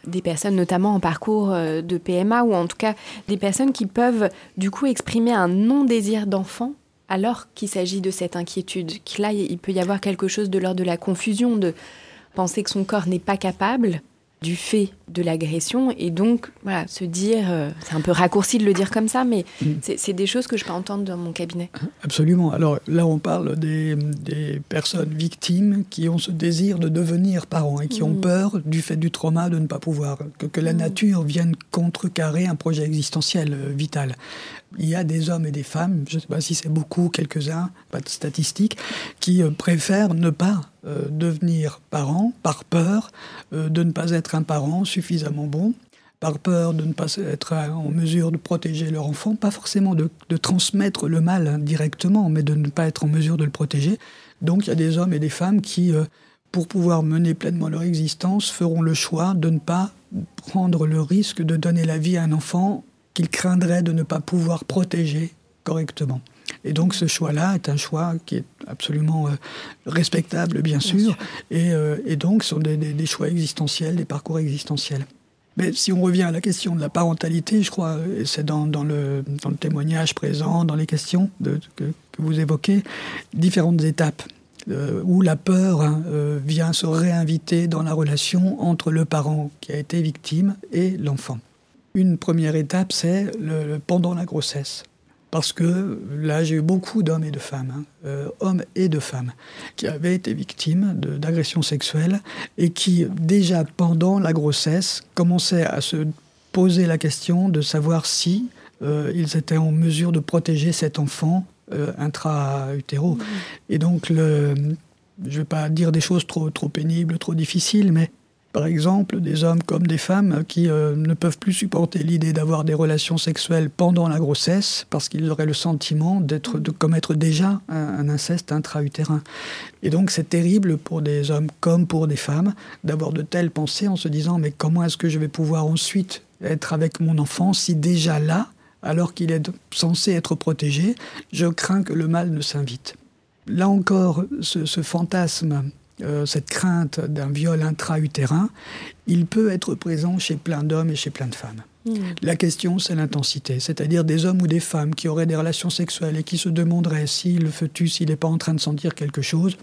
des personnes, notamment en parcours euh, de PMA, ou en tout cas des personnes qui peuvent du coup exprimer un non-désir d'enfant alors qu'il s'agit de cette inquiétude. Là, il peut y avoir quelque chose de l'ordre de la confusion, de penser que son corps n'est pas capable du fait de l'agression et donc voilà se dire euh, c'est un peu raccourci de le dire comme ça mais mm. c'est des choses que je peux entendre dans mon cabinet absolument alors là on parle des, des personnes victimes qui ont ce désir de devenir parents et qui ont mm. peur du fait du trauma de ne pas pouvoir que, que la mm. nature vienne contrecarrer un projet existentiel euh, vital il y a des hommes et des femmes, je ne sais pas si c'est beaucoup, quelques-uns, pas de statistiques, qui euh, préfèrent ne pas devenir parents par peur de ne pas être un parent suffisamment bon, par peur de ne pas être en mesure de protéger leur enfant, pas forcément de, transmettre le mal directement, mais de ne pas être en mesure de le protéger. Donc il y a des hommes et des femmes qui, pour pouvoir mener pleinement leur existence, feront le choix de ne pas prendre le risque de donner la vie à un enfant qu'il craindrait de ne pas pouvoir protéger correctement. Et donc ce choix-là est un choix qui est absolument euh, respectable, bien, sûr, Et, euh, et, donc ce sont des, choix existentiels, des parcours existentiels. Mais si on revient à la question de la parentalité, je crois, et c'est dans, dans, le, dans, le, témoignage présent, dans les questions de, que, vous évoquez, différentes étapes. Euh, où la peur hein, vient se réinviter dans la relation entre le parent qui a été victime et l'enfant. Une première étape, c'est le, pendant la grossesse. Parce que là, j'ai eu beaucoup d'hommes et de femmes, hein, euh, hommes et de femmes, qui avaient été victimes d'agressions sexuelles et qui, déjà pendant la grossesse, commençaient à se poser la question de savoir si euh, ils étaient en mesure de protéger cet enfant euh, intra-utéro. Mmh. Et donc, le, je ne vais pas dire des choses trop, trop pénibles, trop difficiles, mais par exemple, des hommes comme des femmes qui euh, ne peuvent plus supporter l'idée d'avoir des relations sexuelles pendant la grossesse parce qu'ils auraient le sentiment d'être, de commettre déjà un, inceste intra-utérin. Et donc c'est terrible pour des hommes comme pour des femmes d'avoir de telles pensées en se disant mais comment est-ce que je vais pouvoir ensuite être avec mon enfant si déjà là, alors qu'il est censé être protégé, je crains que le mal ne s'invite? Là encore, ce fantasme euh, cette crainte d'un viol intra-utérin, il peut être présent chez plein d'hommes et chez plein de femmes. Hmm. La question, c'est l'intensité, c'est-à-dire des hommes ou des femmes qui auraient des relations sexuelles et qui se demanderaient si le fœtus, il n'est pas en train de sentir quelque chose.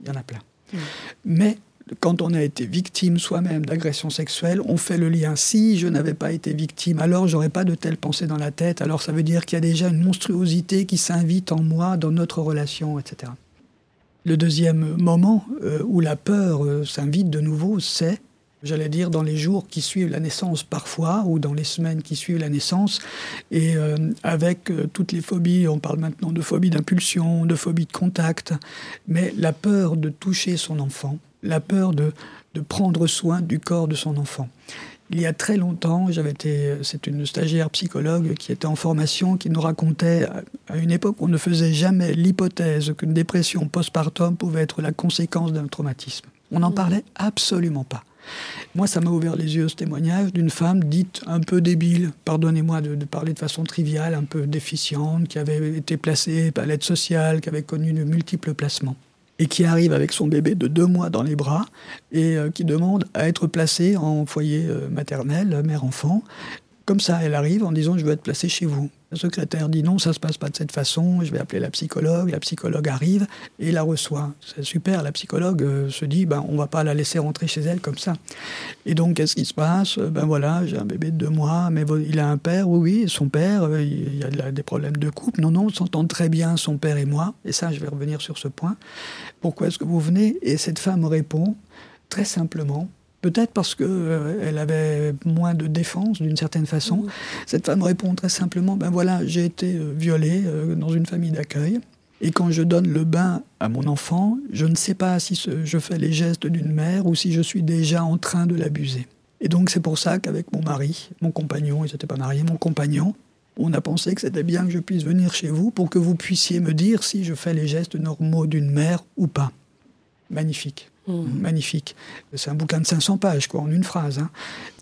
Il y en a plein. Hmm. Mais quand on a été victime soi-même d'agression sexuelle, on fait le lien. Si je n'avais pas été victime, alors j'aurais pas de telles pensées dans la tête. Alors ça veut dire qu'il y a déjà une monstruosité qui s'invite en moi, dans notre relation, etc. Le deuxième moment euh, où la peur euh, s'invite de nouveau, c'est j'allais dire, dans les jours qui suivent la naissance parfois, ou dans les semaines qui suivent la naissance, et euh, avec toutes les phobies, on parle maintenant de phobie d'impulsion, de phobie de contact, mais la peur de toucher son enfant, la peur de, de prendre soin du corps de son enfant. Il y a très longtemps, j'avais été, c'est une stagiaire psychologue qui était en formation, qui nous racontait à une époque où on ne faisait jamais l'hypothèse qu'une dépression postpartum pouvait être la conséquence d'un traumatisme. On n'en mmh. parlait absolument pas. Moi, ça m'a ouvert les yeux ce témoignage d'une femme dite un peu débile, pardonnez-moi de, parler de façon triviale, un peu déficiente, qui avait été placée à l'aide sociale, qui avait connu de multiples placements et qui arrive avec son bébé de deux mois dans les bras et euh, qui demande à être placée en foyer euh, maternel, mère-enfant. Comme ça, elle arrive en disant je veux être placée chez vous. Le secrétaire dit non, ça se passe pas de cette façon, je vais appeler la psychologue, la psychologue arrive et la reçoit. C'est super, la psychologue euh, se dit, ben, on va pas la laisser rentrer chez elle comme ça. Et donc, qu'est-ce qui se passe? Ben voilà, j'ai un bébé de deux mois, mais il a un père, oui, oui, son père, euh, il y a des problèmes de couple. Non, non, on s'entend très bien, son père et moi. Et ça, je vais revenir sur ce point. Pourquoi est-ce que vous venez? Et cette femme répond, très simplement, Peut-être parce qu'elle euh, avait moins de défense d'une certaine façon. Mmh. Cette femme répond très simplement, ben voilà, j'ai été euh, violée euh, dans une famille d'accueil. Et quand je donne le bain à mon enfant, je ne sais pas si je fais les gestes d'une mère ou si je suis déjà en train de l'abuser. Et donc c'est pour ça qu'avec mon mari, mon compagnon, il n'était pas marié, mon compagnon, on a pensé que c'était bien que je puisse venir chez vous pour que vous puissiez me dire si je fais les gestes normaux d'une mère ou pas. Magnifique. Mmh. Magnifique. C'est un bouquin de 500 pages, quoi, en une phrase. Hein.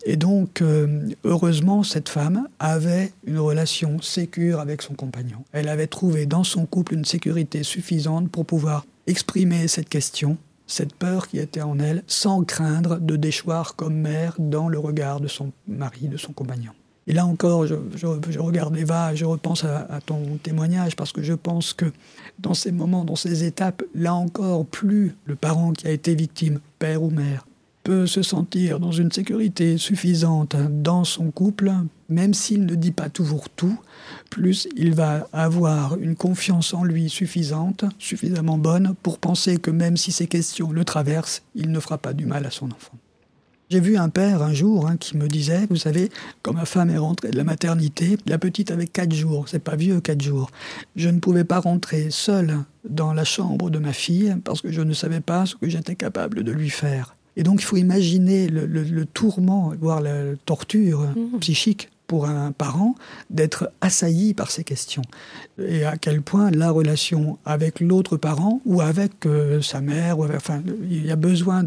Et donc, euh, heureusement, cette femme avait une relation sécure avec son compagnon. Elle avait trouvé dans son couple une sécurité suffisante pour pouvoir exprimer cette question, cette peur qui était en elle, sans craindre de déchoir comme mère dans le regard de son mari, de son compagnon. Et là encore, je, regarde Eva, je repense à, ton témoignage, parce que je pense que dans ces moments, dans ces étapes, là encore, plus le parent qui a été victime, père ou mère, peut se sentir dans une sécurité suffisante dans son couple, même s'il ne dit pas toujours tout, plus il va avoir une confiance en lui suffisante, suffisamment bonne, pour penser que même si ces questions le traversent, il ne fera pas du mal à son enfant. J'ai vu un père un jour hein, qui me disait, vous savez, quand ma femme est rentrée de la maternité, la petite avait quatre jours, c'est pas vieux quatre jours. Je ne pouvais pas rentrer seul dans la chambre de ma fille parce que je ne savais pas ce que j'étais capable de lui faire. Et donc il faut imaginer le, tourment, voire la torture mmh. psychique pour un parent d'être assailli par ces questions. Et à quel point la relation avec l'autre parent ou avec euh, sa mère, enfin, il y a besoin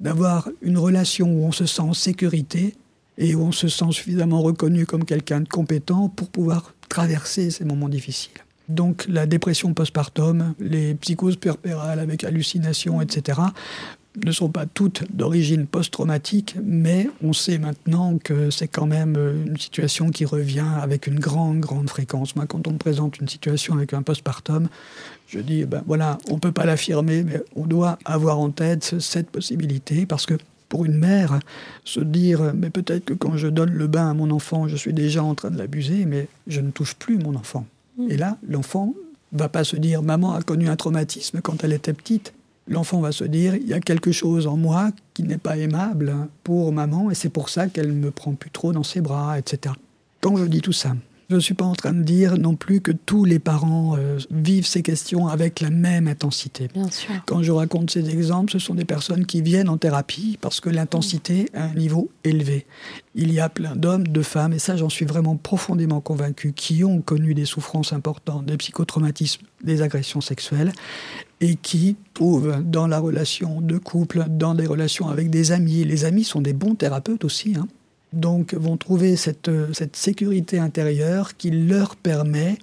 d'avoir une relation où on se sent en sécurité et où on se sent suffisamment reconnu comme quelqu'un de compétent pour pouvoir traverser ces moments difficiles. Donc la dépression postpartum, les psychoses puerpérales avec hallucinations, etc., ne sont pas toutes d'origine post-traumatique, mais on sait maintenant que c'est quand même euh, une situation qui revient avec une grande, grande fréquence. Moi, quand on me présente une situation avec un postpartum, je dis, ben voilà, on ne peut pas l'affirmer, mais on doit avoir en tête cette possibilité, parce que pour une mère, se dire, mais peut-être que quand je donne le bain à mon enfant, je suis déjà en train de l'abuser, mais je ne touche plus mon enfant. Mmh. Et là, l'enfant va pas se dire, maman a connu un traumatisme quand elle était petite, l'enfant va se dire il y a quelque chose en moi qui n'est pas aimable pour maman et c'est pour ça qu'elle ne me prend plus trop dans ses bras, etc. Quand je dis tout ça, je ne suis pas en train de dire non plus que tous les parents euh, vivent ces questions avec la même intensité. Bien sûr. Quand je raconte ces exemples, ce sont des personnes qui viennent en thérapie parce que l'intensité a un niveau élevé. Il y a plein d'hommes, de femmes, et ça j'en suis vraiment profondément convaincu, qui ont connu des souffrances importantes, des psychotraumatismes, des agressions sexuelles, et qui trouvent dans la relation de couple, dans des relations avec des amis, les amis sont des bons thérapeutes aussi, hein, donc vont trouver cette, cette sécurité intérieure qui leur permet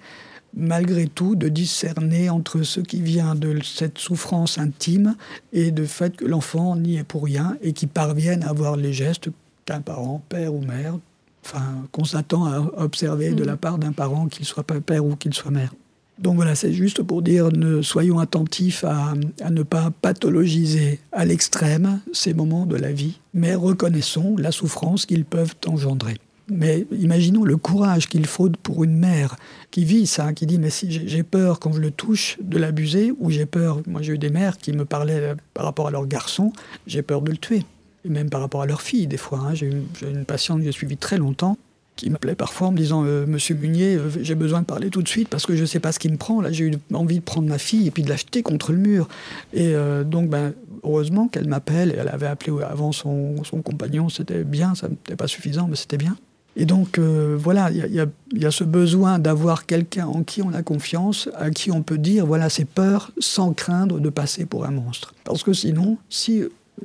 malgré tout de discerner entre ce qui vient de cette souffrance intime et du fait que l'enfant n'y est pour rien et qui parviennent à avoir les gestes qu'un parent, père ou mère, enfin qu'on s'attend à observer de la mm. part d'un parent, qu'il soit père ou qu'il soit mère. Donc voilà, c'est juste pour dire, ne, soyons attentifs à, ne pas pathologiser à l'extrême ces moments de la vie, mais reconnaissons la souffrance qu'ils peuvent engendrer. Mais imaginons le courage qu'il faut pour une mère qui vit ça, qui dit mais si j'ai peur quand je le touche de l'abuser, ou j'ai peur, moi j'ai eu des mères qui me parlaient par rapport à leur garçon, j'ai peur de le tuer. et même par rapport à leur fille, des fois. Hein. J'ai une, patiente que j'ai suivie très longtemps qui m'appelait parfois en me disant euh, Monsieur Munier, euh, j'ai besoin de parler tout de suite parce que je ne sais pas ce qui me prend. Là, j'ai eu envie de prendre ma fille et puis de l'acheter contre le mur. Et euh, donc, ben, heureusement qu'elle m'appelle. Elle avait appelé avant son, son compagnon. C'était bien, ça n'était pas suffisant, mais c'était bien. Et donc, voilà, il y, y, a ce besoin d'avoir quelqu'un en qui on a confiance, à qui on peut dire, voilà, ses peurs, sans craindre de passer pour un monstre. Parce que sinon, si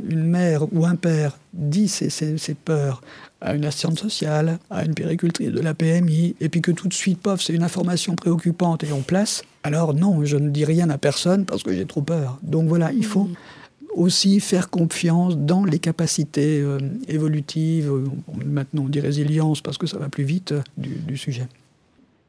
une mère ou un père dit ses, ses, peurs à une assistante sociale, à une péricultrice de la PMI, et puis que tout de suite, pof, c'est une information préoccupante et on place, alors non, je ne dis rien à personne parce que j'ai trop peur. Donc voilà, il faut aussi faire confiance dans les capacités euh, évolutives, euh, maintenant on dit résilience parce que ça va plus vite, euh, du, du, sujet.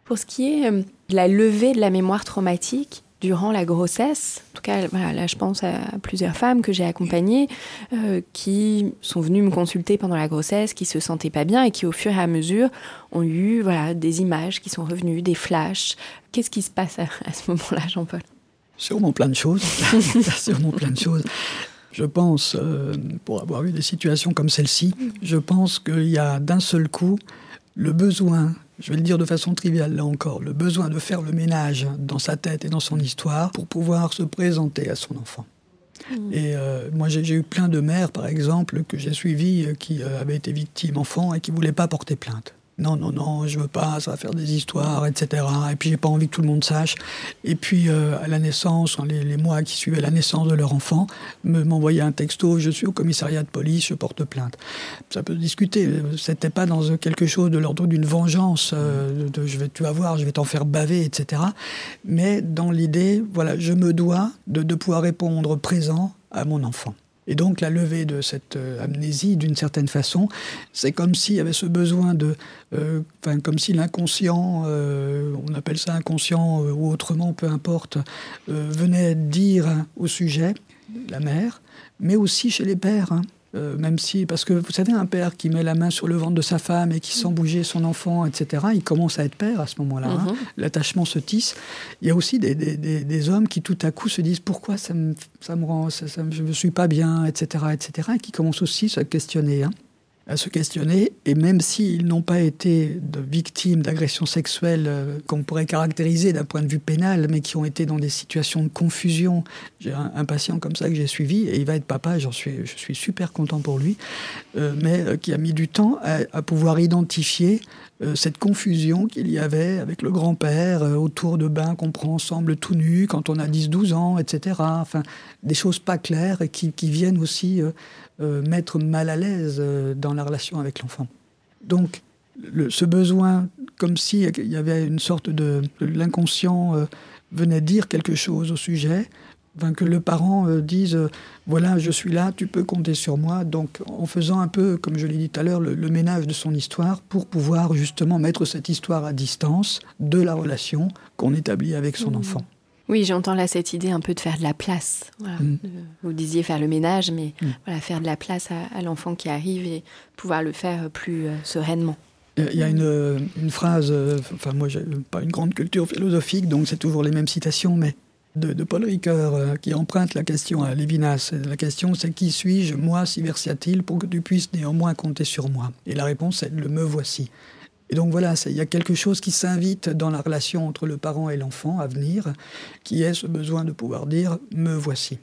Pour ce qui est de la levée de la mémoire traumatique, durant la grossesse. En tout cas, voilà, là, je pense à plusieurs femmes que j'ai accompagnées euh, qui sont venues me consulter pendant la grossesse, qui se sentaient pas bien et qui, au fur et à mesure, ont eu voilà, des images qui sont revenues, des flashs. Qu'est-ce qui se passe à, ce moment-là, Jean-Paul? Sûrement plein de choses. Sûrement plein de choses. Je pense, euh, pour avoir eu des situations comme celle-ci, je pense qu'il y a d'un seul coup le besoin je vais le dire de façon triviale là encore, le besoin de faire le ménage dans sa tête et dans son histoire pour pouvoir se présenter à son enfant. Mmh. Et euh, moi, j'ai eu plein de mères, par exemple, que j'ai suivies euh, qui euh, avaient été victimes enfants et qui ne voulaient pas porter plainte non, non, non, je veux pas, ça va faire des histoires, etc. Et puis j'ai pas envie que tout le monde sache. Et puis euh, à la naissance, les, mois qui suivaient la naissance de leur enfant, m'envoyer un texto, je suis au commissariat de police, je porte plainte. Ça peut discuter, c'était pas dans quelque chose de l'ordre d'une vengeance, euh, de, je vais, tu vas je vais t'en faire baver, etc. Mais dans l'idée, voilà, je me dois de, de pouvoir répondre présent à mon enfant. Et donc la levée de cette euh, amnésie, d'une certaine façon, c'est comme s'il y avait ce besoin de, euh, enfin comme si l'inconscient, euh, on appelle ça inconscient ou autrement, peu importe, venait dire au sujet, la mère, mais aussi chez les pères. Hein. Euh, même si, parce que vous savez, un père qui met la main sur le ventre de sa femme et qui sent bouger son enfant, etc., il commence à être père à ce moment-là. Hein. Mhm. L'attachement se tisse. Il y a aussi des, des, des, hommes qui tout à coup se disent pourquoi ça me, ça me rend, ça, je ne suis pas bien, etc., etc., et qui commencent aussi à se questionner. Hein à se questionner, et même s'ils n'ont pas été victimes d'agressions sexuelles euh, qu'on pourrait caractériser d'un point de vue pénal, mais qui ont été dans des situations de confusion. J'ai un, patient comme ça que j'ai suivi, et il va être papa, j'en suis, je suis super content pour lui, euh, mais euh, qui a mis du temps à, pouvoir identifier cette confusion qu'il y avait avec le grand-père autour de bains qu'on prend ensemble tout nu quand on a 10-12 ans, etc. Enfin, des choses pas claires et qui, viennent aussi euh, mettre mal à l'aise euh, dans la relation avec l'enfant. Donc, ce besoin, comme s'il y avait une sorte de, l'inconscient euh, venait dire quelque chose au sujet, que le parent dise voilà, je suis là, tu peux compter sur moi. Donc, en faisant un peu, comme je l'ai dit tout à l'heure, le, ménage de son histoire pour pouvoir justement mettre cette histoire à distance de la relation qu'on établit avec son mmh. enfant. Oui, j'entends là cette idée un peu de faire de la place. Mm. Vous disiez faire le ménage, mais mm. voilà, faire de la place à, l'enfant qui arrive et pouvoir le faire plus euh, sereinement. Il y a une, une phrase, euh, enfin moi j'ai pas une grande culture philosophique, donc c'est toujours les mêmes citations, mais de, Paul Ricoeur euh, qui emprunte la question à Lévinas. La question c'est qui suis-je, moi, si versatile, pour que tu puisses néanmoins compter sur moi? Et la réponse c'est le me voici. Et donc voilà, il y a quelque chose qui s'invite dans la relation entre le parent et l'enfant à venir, qui est ce besoin de pouvoir dire me voici.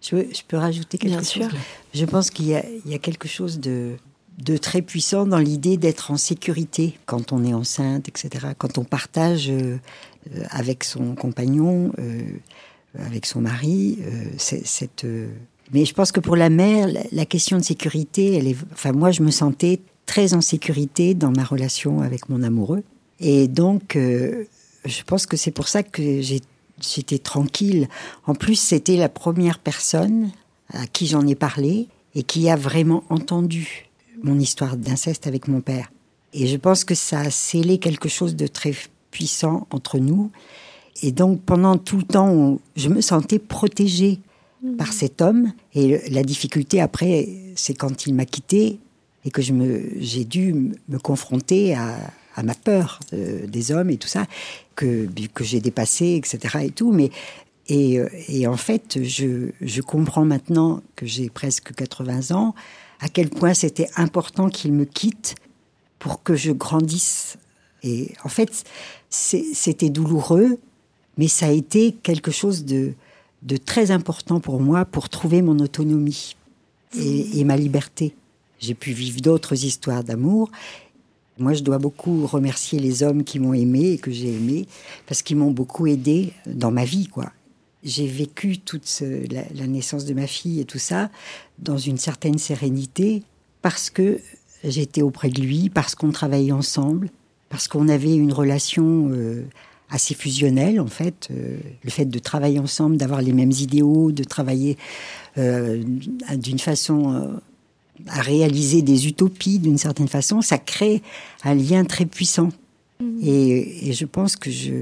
Je, peux rajouter quelque chose? Je pense qu'il y, a quelque chose de, de très puissant dans l'idée d'être en sécurité quand on est enceinte, etc. Quand on partage euh, avec son compagnon, euh, avec son mari, euh, cette. mais je pense que pour la mère, la, la, question de sécurité, elle est. Enfin, moi, je me sentais très en sécurité dans ma relation avec mon amoureux. Et donc, euh, je pense que c'est pour ça que j'étais tranquille. En plus, c'était la première personne à qui j'en ai parlé et qui a vraiment entendu mon histoire d'inceste avec mon père. Et je pense que ça a scellé quelque chose de très puissant entre nous. Et donc, pendant tout le temps, je me sentais protégée par cet homme. Et la difficulté après, c'est quand il m'a quittée, et que j'ai dû me confronter à, à ma peur euh, des hommes et tout ça, que, que j'ai dépassé, etc. et tout. Mais, et, et en fait, je, je comprends maintenant que j'ai presque 80 ans, à quel point c'était important qu'il me quitte pour que je grandisse. Et en fait, c'était douloureux, mais ça a été quelque chose de, très important pour moi pour trouver mon autonomie et, ma liberté. J'ai pu vivre d'autres histoires d'amour. Moi, je dois beaucoup remercier les hommes qui m'ont aimé et que j'ai aimé, parce qu'ils m'ont beaucoup aidé dans ma vie, quoi. J'ai vécu toute la, naissance de ma fille et tout ça dans une certaine sérénité, parce que j'étais auprès de lui, parce qu'on travaillait ensemble, parce qu'on avait une relation euh, assez fusionnelle, en fait. Euh, le fait de travailler ensemble, d'avoir les mêmes idéaux, de travailler euh, d'une façon à réaliser des utopies, d'une certaine façon, ça crée un lien très puissant. Mmh. Et, je pense que je,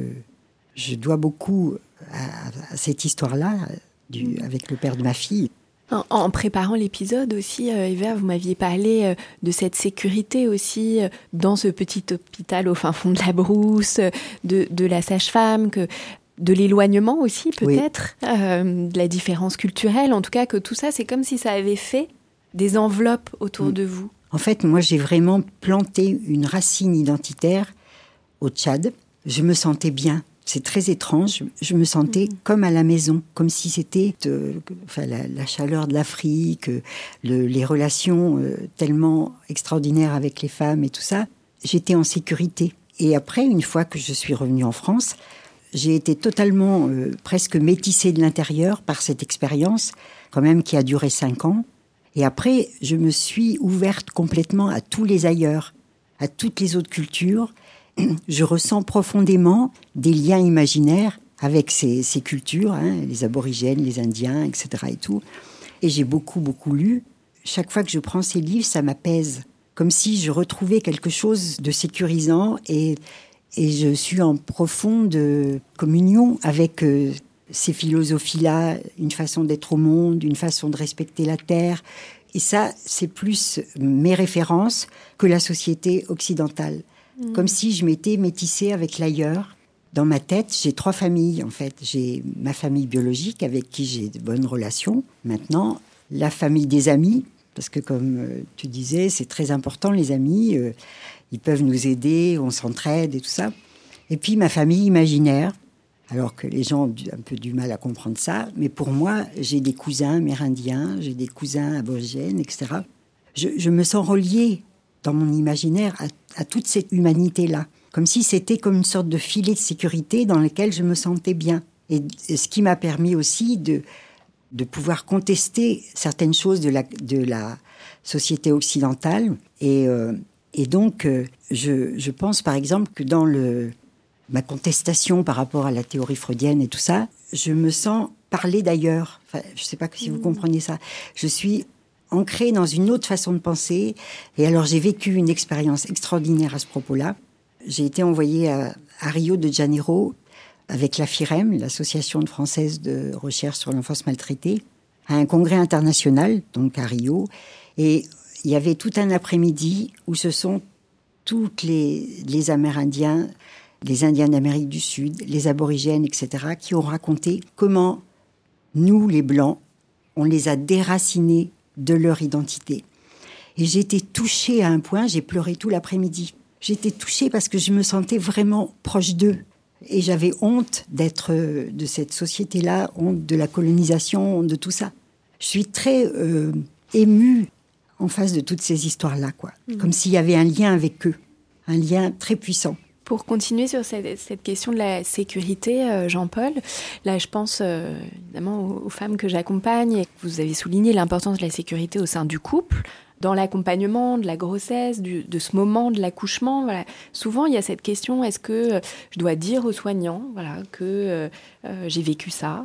je dois beaucoup à, cette histoire-là, avec le père de ma fille. En, préparant l'épisode aussi, euh, Eva, vous m'aviez parlé euh, de cette sécurité aussi euh, dans ce petit hôpital au fin fond de la brousse, de, la sage-femme, que de l'éloignement aussi peut-être, de la différence culturelle, en tout cas que tout ça, c'est comme si ça avait fait des enveloppes autour mm. de vous. En fait, moi, j'ai vraiment planté une racine identitaire au Tchad. Je me sentais bien c'est très étrange. Je me sentais mhm. comme à la maison, comme si c'était euh, la, chaleur de l'Afrique, les relations euh, tellement extraordinaires avec les femmes et tout ça. J'étais en sécurité. Et après, une fois que je suis revenue en France, j'ai été totalement euh, presque métissée de l'intérieur par cette expérience, quand même qui a duré cinq ans. Et après, je me suis ouverte complètement à tous les ailleurs, à toutes les autres cultures je ressens profondément des liens imaginaires avec ces, cultures, hein, les aborigènes, les Indiens, etc. Et tout. Et j'ai beaucoup, beaucoup lu. Chaque fois que je prends ces livres, ça m'apaise, comme si je retrouvais quelque chose de sécurisant et, je suis en profonde communion avec euh, ces philosophies-là, une façon d'être au monde, une façon de respecter la terre. Et ça, c'est plus mes références que la société occidentale. Mm. comme si je m'étais métissée avec l'ailleurs. Dans ma tête, j'ai trois familles en fait. J'ai ma famille biologique avec qui j'ai de bonnes relations. Maintenant, la famille des amis, parce que comme euh, tu disais, c'est très important les amis. Euh, ils peuvent nous aider, on s'entraide et tout ça. Et puis ma famille imaginaire, alors que les gens ont un peu du mal à comprendre ça. Mais pour moi, j'ai des cousins amérindiens, j'ai des cousins aborigènes, etc. Je, je me sens reliée dans mon imaginaire à, toute cette humanité-là. Comme si c'était comme une sorte de filet de sécurité dans lequel je me sentais bien. Et, ce qui m'a permis aussi de, de pouvoir contester certaines choses de la, de la société occidentale. Et, euh, et donc, euh, je, je, pense par exemple que dans le, ma contestation par rapport à la théorie freudienne et tout ça, je me sens parler d'ailleurs. Enfin, je ne sais pas si vous mmh. comprenez ça. Je suis ancré dans une autre façon de penser. Et alors j'ai vécu une expérience extraordinaire à ce propos-là. J'ai été envoyée à, Rio de Janeiro avec la FIREM, l'Association française de recherche sur l'enfance maltraitée, à un congrès international, donc à Rio. Et il y avait tout un après-midi où ce sont toutes les, les Amérindiens, les Indiens d'Amérique du Sud, les aborigènes, etc., qui ont raconté comment nous, les Blancs, on les a déracinés de leur identité. Et j'étais touchée à un point, j'ai pleuré tout l'après-midi. J'étais touchée parce que je me sentais vraiment proche d'eux. Et j'avais honte d'être euh, de cette société-là, honte de la colonisation, honte de tout ça. Je suis très euh, émue en face de toutes ces histoires-là, quoi. Mmh. Comme s'il y avait un lien avec eux, un lien très puissant. Pour continuer sur cette, question de la sécurité, euh, Jean-Paul, là je pense euh, évidemment aux, femmes que j'accompagne. Vous avez souligné l'importance de la sécurité au sein du couple, dans l'accompagnement de la grossesse, de ce moment de l'accouchement. Souvent il y a cette question est-ce que je dois dire aux soignants voilà, que euh, j'ai vécu ça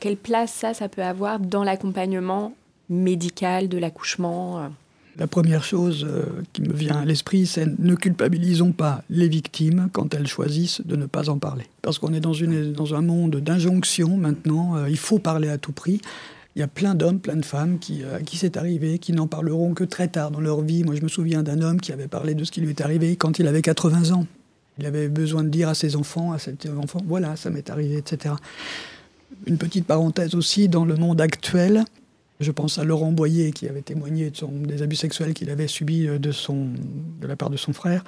Quelle place ça, ça peut avoir dans l'accompagnement médical de l'accouchement la première chose euh, qui me vient à l'esprit, c'est ne culpabilisons pas les victimes quand elles choisissent de ne pas en parler. Parce qu'on est dans, un monde d'injonction maintenant, euh, il faut parler à tout prix. Il y a plein d'hommes, plein de femmes qui, euh, qui c'est arrivé, qui n'en parleront que très tard dans leur vie. Moi, je me souviens d'un homme qui avait parlé de ce qui lui est arrivé quand il avait 80 ans. Il avait besoin de dire à ses enfants, à ses enfants, voilà, ça m'est arrivé, etc. Une petite parenthèse aussi, dans le monde actuel, Je pense à Laurent Boyer qui avait témoigné de des abus sexuels qu'il avait subis de, son, de la part de son frère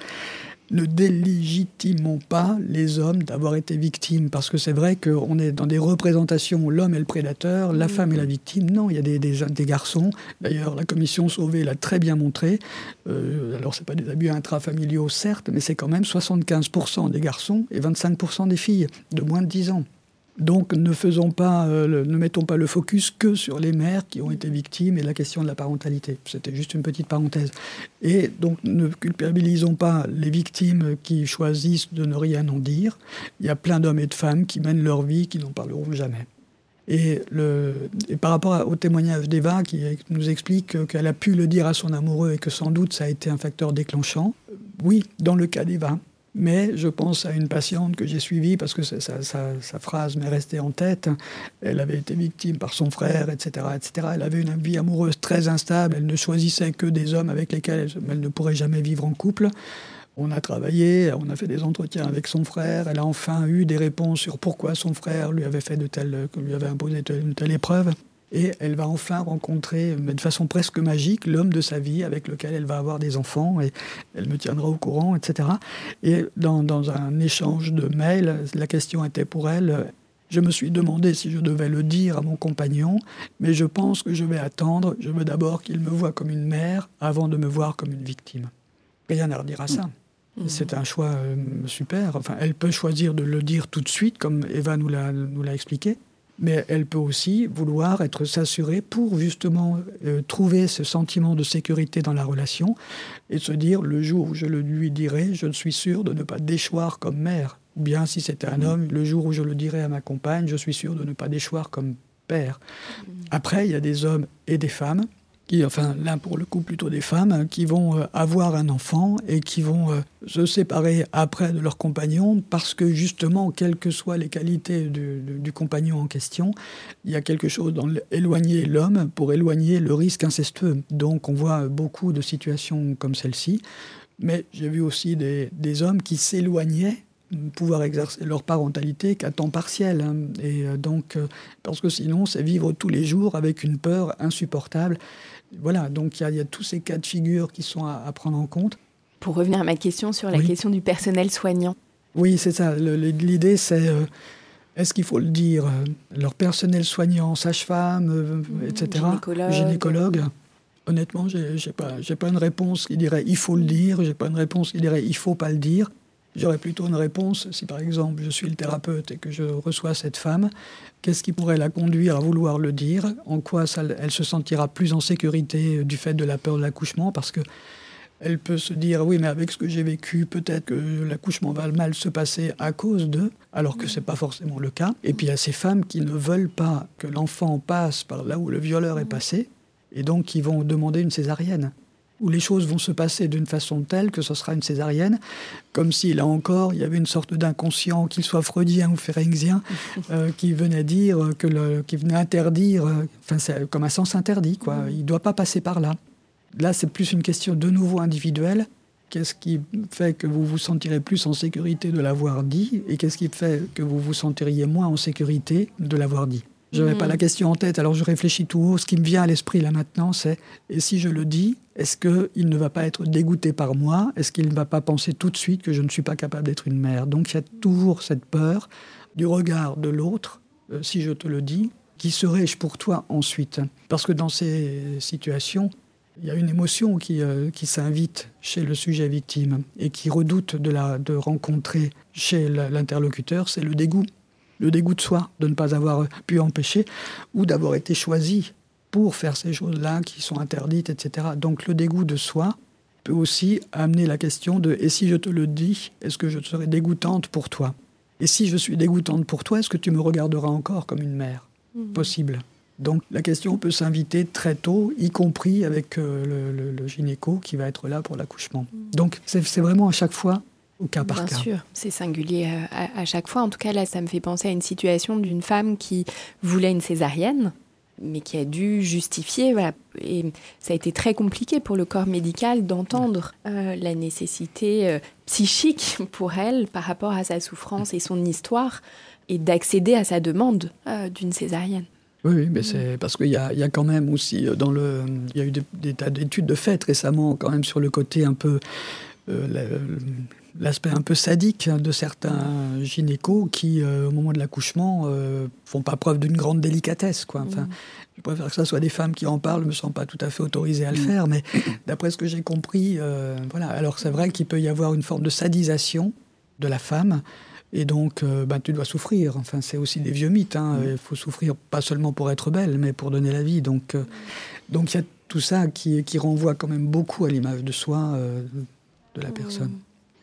ne délégitimons pas les hommes d'avoir été victimes. Parce que c'est vrai qu'on est dans des représentations où l'homme est le prédateur, la femme est la victime. Non, il y a des, des, garçons. D'ailleurs, la commission Sauvé l'a très bien montré. Euh, alors, ce pas des abus intrafamiliaux, certes, mais c'est quand même 75% des garçons et 25% des filles de moins de 10 ans. Donc euh, ne mettons pas le focus que sur les mères qui ont été victimes et la question de la parentalité. C'était juste une petite parenthèse. Et donc ne culpabilisons pas les victimes qui choisissent de ne rien en dire. Il y a plein d'hommes et de femmes qui mènent leur vie, qui n'en parleront jamais. Et, et, par rapport au témoignage d'Eva, qui nous explique qu'elle a pu le dire à son amoureux et que sans doute ça a été un facteur déclenchant, oui, dans le cas d'Eva, mais je pense à une patiente que j'ai suivie parce que sa, phrase m'est restée en tête. Elle avait été victime par son frère, etc., etc. Elle avait une vie amoureuse très instable. Elle ne choisissait que des hommes avec lesquels elle, ne pourrait jamais vivre en couple. On a travaillé, on a fait des entretiens avec son frère. Elle a enfin eu des réponses sur pourquoi son frère lui avait fait de telles, lui avait imposé une telle épreuve et elle va enfin rencontrer, de façon presque magique, l'homme de sa vie avec lequel elle va avoir des enfants et elle me tiendra au courant, etc. Et dans, dans un échange de mails, la question était pour elle, je me suis demandé si je devais le dire à mon compagnon, mais je pense que je vais attendre, je veux d'abord qu'il me voie comme une mère avant de me voir comme une victime. Rien à redire à ça. Mmh. C'est un choix euh, super. Enfin, elle peut choisir de le dire tout de suite, comme Eva nous l'a expliqué mais elle peut aussi vouloir être s'assurer pour justement euh, trouver ce sentiment de sécurité dans la relation et se dire le jour où je le lui dirai, je suis sûr de ne pas déchoir comme mère. Ou bien si c'était un homme, le jour où je le dirai à ma compagne, je suis sûr de ne pas déchoir comme père. Après, il y a des hommes et des femmes enfin l'un pour le coup plutôt des femmes, hein, qui vont euh, avoir un enfant et qui vont euh, se séparer après de leur compagnon parce que justement, quelles que soient les qualités du compagnon en question, il y a quelque chose dans éloigner l'homme pour éloigner le risque incestueux. Donc on voit beaucoup de situations comme celle-ci. Mais j'ai vu aussi des, hommes qui s'éloignaient pouvoir exercer leur parentalité qu'à temps partiel. Hein. Et euh, donc, parce que sinon, c'est vivre tous les jours avec une peur insupportable voilà, donc il y, a tous ces cas de figure qui sont à, prendre en compte. Pour revenir à ma question sur la question du personnel soignant. Oui, c'est ça. L'idée, c'est euh, est-ce qu'il faut le dire euh, Leur personnel soignant, sage-femme, euh, etc. Gynécologue. Gynécologue. Honnêtement, je n'ai pas, pas une réponse qui dirait il faut le dire, j'ai pas une réponse qui dirait il faut pas le dire. J'aurais plutôt une réponse si par exemple je suis le thérapeute et que je reçois cette femme, qu'est-ce qui pourrait la conduire à vouloir le dire? En quoi elle se sentira plus en sécurité du fait de la peur de l'accouchement? Parce que elle peut se dire oui mais avec ce que j'ai vécu peut-être que l'accouchement va mal se passer à cause de alors que c'est pas forcément le cas. Et puis il y a ces femmes qui ne veulent pas que l'enfant passe par là où le violeur est passé et donc qui vont demander une césarienne où les choses vont se passer d'une façon telle que ce sera une césarienne, comme si, là encore, il y avait une sorte d'inconscient, qu'il soit freudien ou phérénxien, euh, qui venait dire, que le, qui venait interdire, euh, enfin, c'est comme un sens interdit, quoi. Mm. Il ne doit pas passer par là. Là, c'est plus une question de nouveau individuelle. Qu'est-ce qui fait que vous vous sentirez plus en sécurité de l'avoir dit et qu'est-ce qui fait que vous vous sentiriez moins en sécurité de l'avoir dit? Je n'avais pas mm. la question en tête, alors je réfléchis tout haut. Ce qui me vient à l'esprit là maintenant, c'est et si je le dis, est-ce qu'il ne va pas être dégoûté par moi? Est-ce qu'il ne va pas penser tout de suite que je ne suis pas capable d'être une mère? Donc il y a toujours cette peur du regard de l'autre, euh, si je te le dis, qui serais-je pour toi ensuite? Parce que dans ces situations, il y a une émotion qui, euh, qui s'invite chez le sujet victime et qui redoute de, la, de rencontrer chez l'interlocuteur, c'est le dégoût le dégoût de soi, de ne pas avoir pu empêcher, ou d'avoir été choisi pour faire ces choses-là qui sont interdites, etc. Donc le dégoût de soi peut aussi amener la question de et si je te le dis, est-ce que je serai dégoûtante pour toi? Et si je suis dégoûtante pour toi, est-ce que tu me regarderas encore comme une mère? Mmh. Possible. Donc la question peut s'inviter très tôt, y compris avec euh, le, gynéco qui va être là pour l'accouchement. Mmh. Donc c'est vraiment à chaque fois cas par Bien sûr, c'est singulier euh, à, chaque fois. En tout cas, là, ça me fait penser à une situation d'une femme qui voulait une césarienne, mais qui a dû justifier. Voilà. Et ça a été très compliqué pour le corps médical d'entendre euh, la nécessité euh, psychique pour elle par rapport à sa souffrance et son histoire, et d'accéder à sa demande d'une césarienne. Oui, mais c'est parce qu'il y, y a, quand même aussi dans le, il y a eu des, tas d'études de fait récemment quand même sur le côté un peu l'aspect un peu sadique de certains gynécos qui, au moment de l'accouchement, euh, font pas preuve d'une grande délicatesse. Quoi. Enfin, mm. Je préfère que ce soit des femmes qui en parlent, ne me sens pas tout à fait autorisée à le mm. faire, mais d'après ce que j'ai compris, euh, voilà. Alors c'est vrai qu'il peut y avoir une forme de sadisation de la femme, et donc euh, bah, tu dois souffrir. Enfin, c'est aussi des vieux mythes. Hein. Mm. Il faut souffrir pas seulement pour être belle, mais pour donner la vie. Donc, euh, donc il y a tout ça qui, qui renvoie quand même beaucoup à l'image de soi de la personne.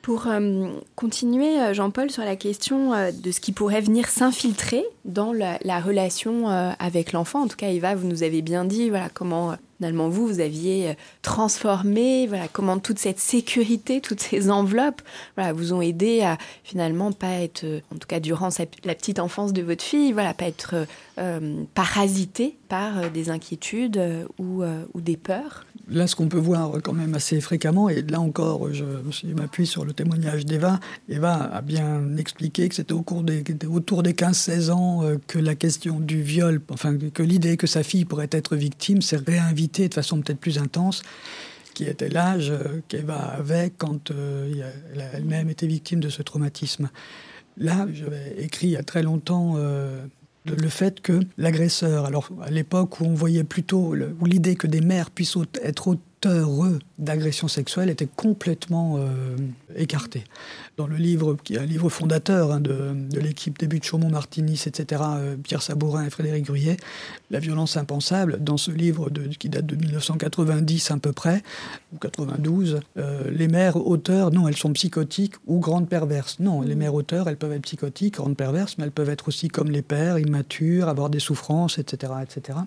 Pour euh, continuer, euh, Jean-Paul, sur la question euh, de ce qui pourrait venir s'infiltrer dans la, relation avec l'enfant, en tout cas, Eva, vous nous avez bien dit voilà, comment finalement vous, vous aviez transformé, voilà, comment toute cette sécurité, toutes ces enveloppes voilà, vous ont aidé à finalement pas être, en tout cas durant la petite enfance de votre fille, voilà, pas être parasité par des inquiétudes ou, ou des peurs là, ce qu'on peut voir quand même assez fréquemment, et là encore, je, m'appuie sur le témoignage d'Eva, Eva a bien expliqué que c'était au autour des 15-16 ans euh, que la question du viol, enfin, que l'idée que sa fille pourrait être victime s'est réinvitée de façon peut-être plus intense qui était l'âge euh, qu'Eva avait quand euh, elle-même était victime de ce traumatisme. Là, j'avais écrit il y a très longtemps le fait que l'agresseur, alors à l'époque où on voyait plutôt, l'idée que des mères puissent être auteurs d'agressions sexuelles était complètement euh, écartée dans le livre, qui est un livre fondateur hein, de, l'équipe début de Chaumont, Martinis, etc., euh, Pierre Sabourin et Frédéric Gruyet, La violence impensable, dans ce livre de, qui date de 1990 à peu près, ou 92, euh, les mères auteurs, non, elles sont psychotiques ou grandes perverses. Non, les mères auteurs, elles peuvent être psychotiques, grandes perverses, mais elles peuvent être aussi comme les pères, immatures, avoir des souffrances, etc., etc.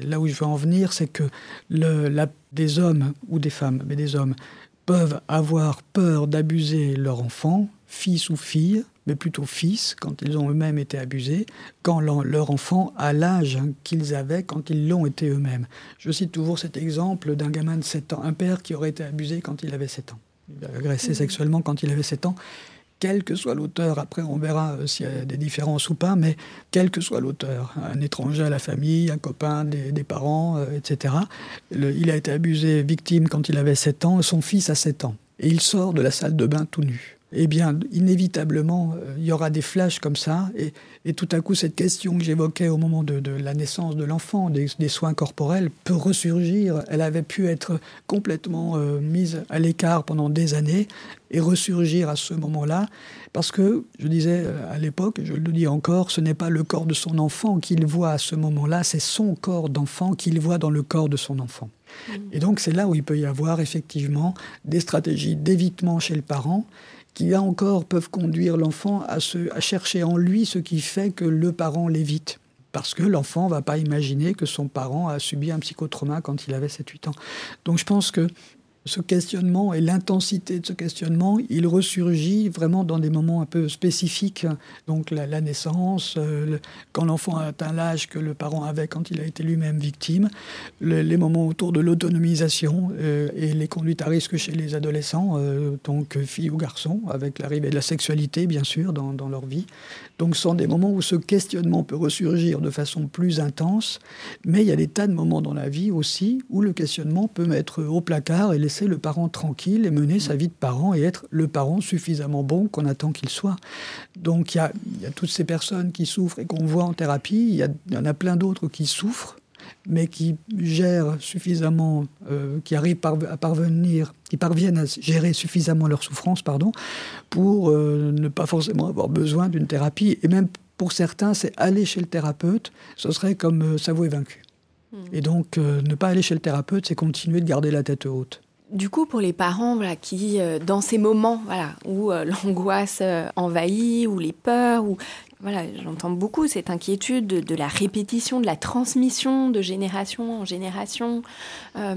Là où je veux en venir, c'est que le, la, des hommes ou des femmes, mais des hommes, peuvent avoir peur d'abuser leur enfant, fils ou fille, mais plutôt fils, quand ils ont eux-mêmes été abusés, quand leur enfant a l'âge qu'ils avaient quand ils l'ont été eux-mêmes. Je cite toujours cet exemple d'un gamin de 7 ans, un père qui aurait été abusé quand il avait 7 ans. Agressé sexuellement quand il avait 7 ans quel que soit l'auteur, après on verra euh, s'il y a des différences ou pas, mais quel que soit l'auteur, un étranger à la famille, un copain des, parents, euh, etc., il a été abusé, victime quand il avait 7 ans, son fils a 7 ans. Et il sort de la salle de bain tout nu eh bien, inévitablement, euh, il y aura des flashs comme ça. Et, tout à coup, cette question que j'évoquais au moment de, la naissance de l'enfant, des, soins corporels, peut ressurgir. Elle avait pu être complètement euh, mise à l'écart pendant des années et ressurgir à ce moment-là. Parce que, je disais euh, à l'époque, je le dis encore, ce n'est pas le corps de son enfant qu'il voit à ce moment-là, c'est son corps d'enfant qu'il voit dans le corps de son enfant. Mmh. Et donc, c'est là où il peut y avoir effectivement des stratégies d'évitement chez le parent qui là encore peuvent conduire l'enfant à, chercher en lui ce qui fait que le parent l'évite. Parce que l'enfant ne va pas imaginer que son parent a subi un psychotrauma quand il avait 7-8 ans. Donc je pense que ce questionnement et l'intensité de ce questionnement, il ressurgit vraiment dans des moments un peu spécifiques. Donc la, naissance, euh, quand l'enfant a atteint l'âge que le parent avait quand il a été lui-même victime, les moments autour de l'autonomisation euh, et les conduites à risque chez les adolescents, euh, donc filles ou garçons, avec l'arrivée de la sexualité bien sûr dans, dans leur vie. Donc ce sont des moments où ce questionnement peut ressurgir de façon plus intense, mais il y a des tas de moments dans la vie aussi où le questionnement peut mettre au placard et laisser le parent tranquille et mener sa vie de parent et être le parent suffisamment bon qu'on attend qu'il soit. Donc il y, a, toutes ces personnes qui souffrent et qu'on voit en thérapie, il y, en a plein d'autres qui souffrent mais qui gèrent suffisamment, euh, qui arrivent à parvenir, qui parviennent à gérer suffisamment leur souffrance, pardon, pour euh, ne pas forcément avoir besoin d'une thérapie. Et même pour certains, c'est aller chez le thérapeute, ce serait comme euh, s'avouer vaincu. Hmm. Et donc, ne pas aller chez le thérapeute, c'est continuer de garder la tête haute. Du coup, pour les parents voilà, qui, dans ces moments voilà, où l'angoisse envahit, ou les peurs, ou voilà, j'entends beaucoup cette inquiétude de, la répétition, de la transmission de génération en génération. Euh,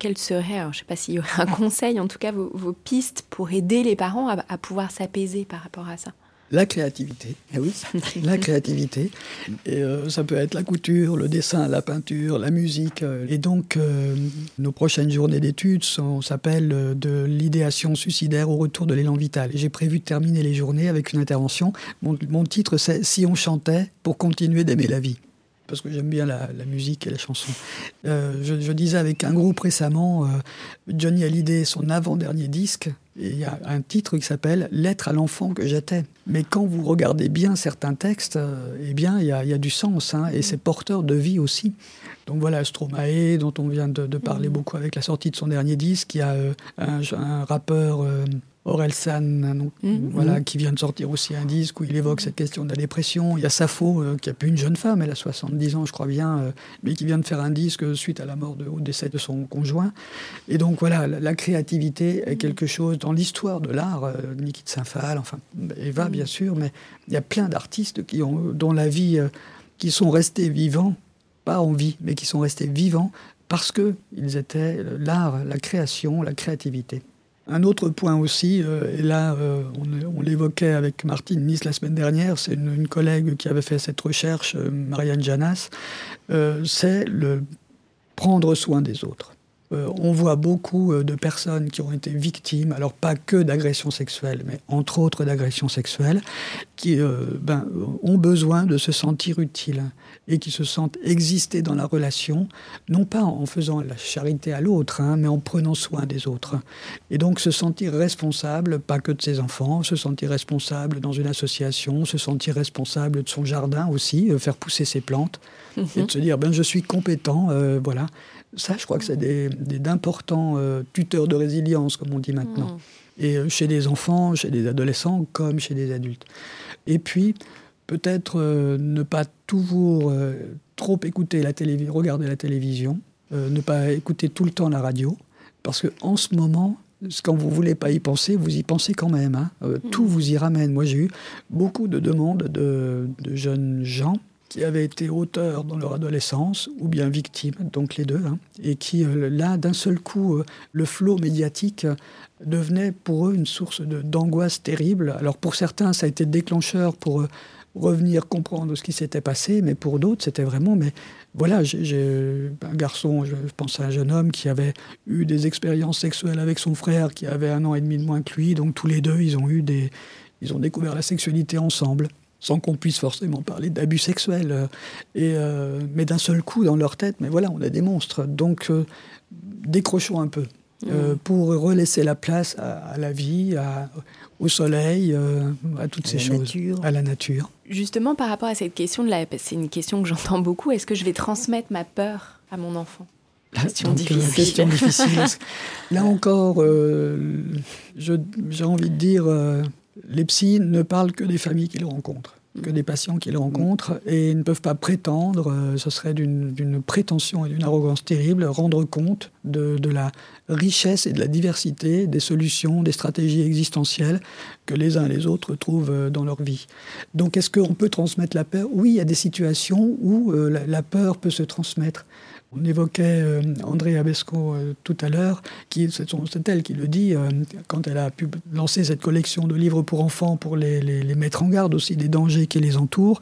quel serait, je ne sais pas s'il y aurait un conseil, en tout cas vos, pistes pour aider les parents à pouvoir s'apaiser par rapport à ça? La créativité. Eh oui, la créativité. Et euh, ça peut être la couture, le dessin, la peinture, la musique. Euh. Et donc, euh, nos prochaines journées d'études s'appellent de l'idéation suicidaire au retour de l'élan vital. J'ai prévu de terminer les journées avec une intervention. Mon, mon titre, c'est Si on chantait pour continuer d'aimer la vie. Parce que j'aime bien la, musique et la chanson. Euh, je, disais avec un groupe récemment, euh, Johnny Hallyday, son avant-dernier disque, et il y a un titre qui s'appelle Lettre à l'enfant que j'étais. Mais quand vous regardez bien certains textes, euh, eh bien, il y, a, du sens, hein, et c'est porteur de vie aussi. Donc voilà, Stromae, dont on vient de, parler mm. beaucoup avec la sortie de son dernier disque, il y a un, un, rappeur Orelsan, hein, mm. voilà, mm. qui vient de sortir aussi un disque où il évoque cette question de la dépression. Il y a Sappho, euh, qui a plus une jeune femme, elle a 70 ans, je crois bien, euh, mais qui vient de faire un disque suite à la mort de, au décès de son conjoint. Et donc voilà, la, créativité est quelque chose dans l'histoire de l'art. Euh, Niki de Saint-Phal, enfin Eva, mm. bien sûr, mais il y a plein d'artistes qui ont, dont la vie, qui sont restés vivants, pas en vie, mais qui sont restés vivants parce que ils étaient l'art, la création, la créativité. Un autre point aussi, euh, et là euh, on, l'évoquait avec Martine Nice la semaine dernière, c'est une, collègue qui avait fait cette recherche, euh, Marianne Janas, c'est le prendre soin des autres. On voit beaucoup de personnes qui ont été victimes, alors pas que d'agressions sexuelles, mais entre autres d'agressions sexuelles, qui ben, ont besoin de se sentir utiles et qui se sentent exister dans la relation, non pas en faisant la charité à l'autre, hein, mais en prenant soin des autres. Et donc se sentir responsable, pas que de ses enfants, se sentir responsable dans une association, se sentir responsable de son jardin aussi, euh, faire pousser ses plantes, et de se dire, ben, je suis compétent, euh, voilà. Ça, je crois que c'est d'importants euh, tuteurs de résilience, comme on dit maintenant. Mm. Et chez des enfants, chez des adolescents, comme chez des adultes. Et puis, peut-être euh, ne pas toujours euh, trop écouter la télévision, regarder la télévision, euh, ne pas écouter tout le temps la radio, parce que en ce moment, quand vous voulez pas y penser, vous y pensez quand même. Hein. Mm. Tout vous y ramène. Moi, j'ai eu beaucoup de demandes de, jeunes gens qui avaient été auteurs dans leur adolescence ou bien victimes, donc les deux, hein, et qui, là, d'un seul coup, le flot médiatique devenait pour eux une source d'angoisse terrible. Alors pour certains, ça a été déclencheur pour revenir comprendre ce qui s'était passé, mais pour d'autres, c'était vraiment, mais voilà, j'ai un garçon, je pense à un jeune homme qui avait eu des expériences sexuelles avec son frère, qui avait un an et demi de moins que lui, donc tous les deux, ils ont eu des, ils ont découvert la sexualité ensemble, sans qu'on puisse forcément parler d'abus sexuels, euh, et euh, mais d'un seul coup dans leur tête, mais voilà, on a des monstres, donc euh, décrochons un peu. Mmh. pour relaisser la place à, la vie, à, au soleil, à toutes ces choses, à la nature. Justement, par rapport à cette question, de la... c'est une question que j'entends beaucoup. Est-ce que je vais transmettre ma peur à mon enfant? Question difficile. Question difficile. Là encore, euh, j'ai envie de dire, euh, les psys ne parlent que des familles qu'ils rencontrent que des patients qu'ils rencontrent et ne peuvent pas prétendre, euh, ce serait d'une prétention et d'une arrogance terrible, rendre compte de, de, la richesse et de la diversité des solutions, des stratégies existentielles que les uns et les autres trouvent euh, dans leur vie. Donc est-ce qu'on peut transmettre la peur? Oui, il y a des situations où euh, la peur peut se transmettre. On évoquait euh, André Abesco euh, tout à l'heure, qui c'est elle qui le dit euh, quand elle a pu lancer cette collection de livres pour enfants pour les, mettre en garde aussi des dangers qui les entourent.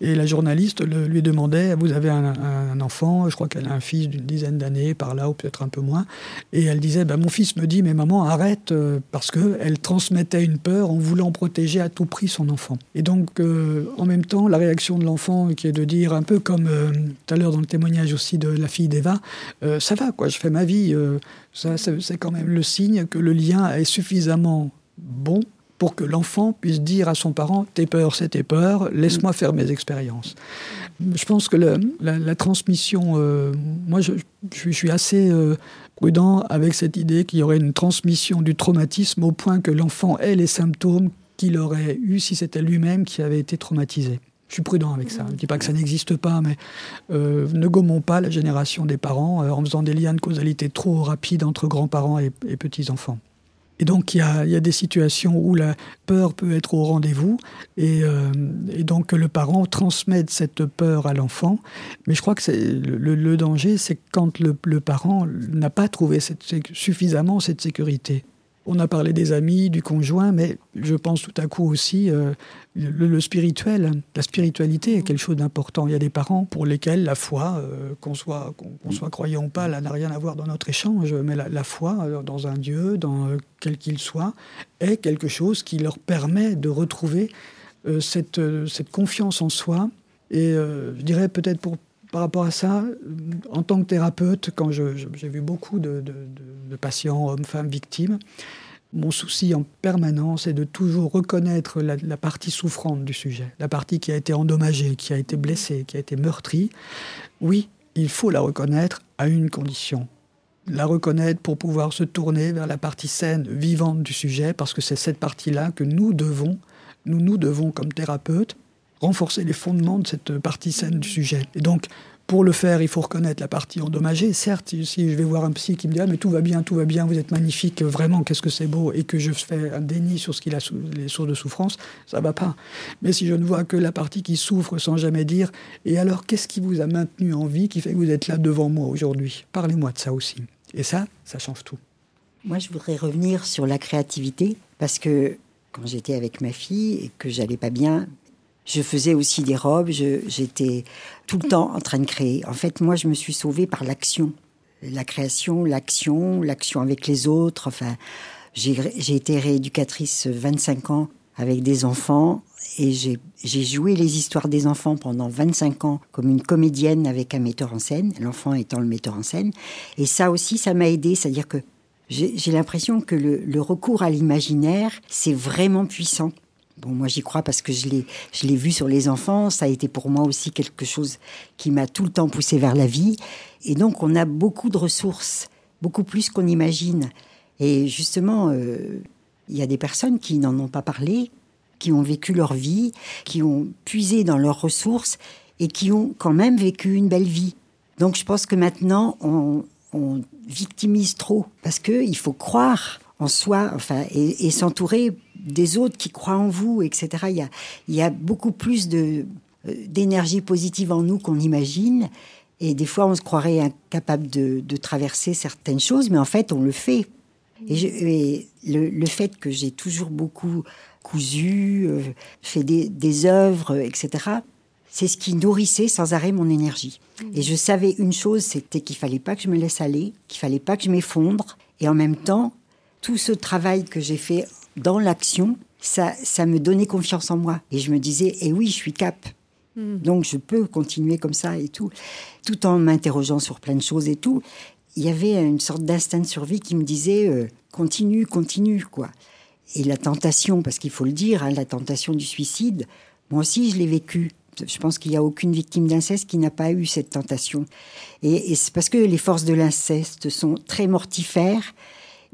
Et la journaliste lui demandait Vous avez un, enfant, je crois qu'elle a un fils d'une dizaine d'années, par là, ou peut-être un peu moins. Et elle disait bah, Mon fils me dit Mais maman, arrête, parce qu'elle transmettait une peur en voulant protéger à tout prix son enfant. Et donc, en même temps, la réaction de l'enfant, qui est de dire, un peu comme tout à l'heure dans le témoignage aussi de la fille d'Eva, euh, ça va, quoi, je fais ma vie. Euh, ça, c'est quand même le signe que le lien est suffisamment bon pour que l'enfant puisse dire à son parent Tes peurs, c'est tes peurs, laisse-moi faire mes expériences. Je pense que la, transmission, euh, moi je, je, suis assez prudent avec cette idée qu'il y aurait une transmission du traumatisme au point que l'enfant ait les symptômes qu'il aurait eu si c'était lui-même qui avait été traumatisé. Je suis prudent avec ça. Je ne dis pas que ça n'existe pas, mais euh, ne gommons pas la génération des parents euh, en faisant des liens de causalité trop rapides entre grands-parents et, petits-enfants. Et donc, il y, a, des situations où la peur peut être au rendez-vous, et, euh, donc le parent transmet cette peur à l'enfant. Mais je crois que le, le, danger, c'est quand le, parent n'a pas trouvé suffisamment cette sécurité. On a parlé des amis, du conjoint, mais je pense tout à coup aussi euh, le, spirituel. La spiritualité est quelque chose d'important. Il y a des parents pour lesquels la foi, euh, qu'on soit, soit croyant ou pas, n'a rien à voir dans notre échange, mais la, foi euh, dans un Dieu, dans quel qu'il soit, est quelque chose qui leur permet de retrouver cette, cette confiance en soi Et je dirais peut-être pour par rapport à ça, en tant que thérapeute, quand j'ai vu beaucoup de, patients, hommes, femmes, victimes, mon souci en permanence est de toujours reconnaître la, la, partie souffrante du sujet, la partie qui a été endommagée, qui a été blessée, qui a été meurtrie. Oui, il faut la reconnaître à une condition. La reconnaître pour pouvoir se tourner vers la partie saine, vivante du sujet, parce que c'est cette partie-là que nous devons, nous nous devons comme thérapeutes, renforcer les fondements de cette partie saine du sujet. Et donc, pour le faire, il faut reconnaître la partie endommagée. Certes, si je vais voir un psy qui me dit ah, mais tout va bien, tout va bien, vous êtes magnifique, vraiment, qu'est-ce que c'est beau, et que je fais un déni sur ce qu'il a les sources de souffrance, ça va pas. Mais si je ne vois que la partie qui souffre sans jamais dire et alors qu'est-ce qui vous a maintenu en vie, qui fait que vous êtes là devant moi aujourd'hui? Parlez-moi de ça aussi. Et ça, ça change tout. Moi, je voudrais revenir sur la créativité parce que quand j'étais avec ma fille et que j'allais pas bien, je faisais aussi des robes, j'étais tout le temps en train de créer. En fait, moi, je me suis sauvée par l'action. La création, l'action, l'action avec les autres. Enfin, j'ai été rééducatrice 25 ans avec des enfants et j'ai joué les histoires des enfants pendant 25 ans comme une comédienne avec un metteur en scène, l'enfant étant le metteur en scène. Et ça aussi, ça m'a aidé, c'est-à-dire que j'ai l'impression que le recours à l'imaginaire, c'est vraiment puissant. Bon, moi j'y crois parce que je l'ai, je l'ai vu sur les enfants. Ça a été pour moi aussi quelque chose qui m'a tout le temps poussé vers la vie. Et donc on a beaucoup de ressources, beaucoup plus qu'on imagine. Et justement, euh, il y a des personnes qui n'en ont pas parlé, qui ont vécu leur vie, qui ont puisé dans leurs ressources et qui ont quand même vécu une belle vie. Donc je pense que maintenant on, on victimise trop parce que il faut croire en soi, enfin, et, s'entourer des autres qui croient en vous, etc. Il y a, il y a beaucoup plus de euh, d'énergie positive en nous qu'on imagine. Et des fois, on se croirait incapable de, traverser certaines choses, mais en fait, on le fait. Et, le, le, fait que j'ai toujours beaucoup cousu, euh, fait des, des œuvres, etc., c'est ce qui nourrissait sans arrêt mon énergie. Et je savais une chose, c'était qu'il fallait pas que je me laisse aller, qu'il fallait pas que je m'effondre, et en même temps, tout ce travail que j'ai fait dans l'action, ça, ça me donnait confiance en moi. Et je me disais, eh oui, je suis cap. Hmm. Donc je peux continuer comme ça et tout, tout en m'interrogeant sur plein de choses et tout. Il y avait une sorte d'instinct de survie qui me disait euh, continue, continue quoi. Et la tentation, parce qu'il faut le dire, hein, la tentation du suicide, moi aussi je l'ai vécu. Je pense qu'il n'y a aucune victime d'inceste qui n'a pas eu cette tentation. Et, et c'est parce que les forces de l'inceste sont très mortifères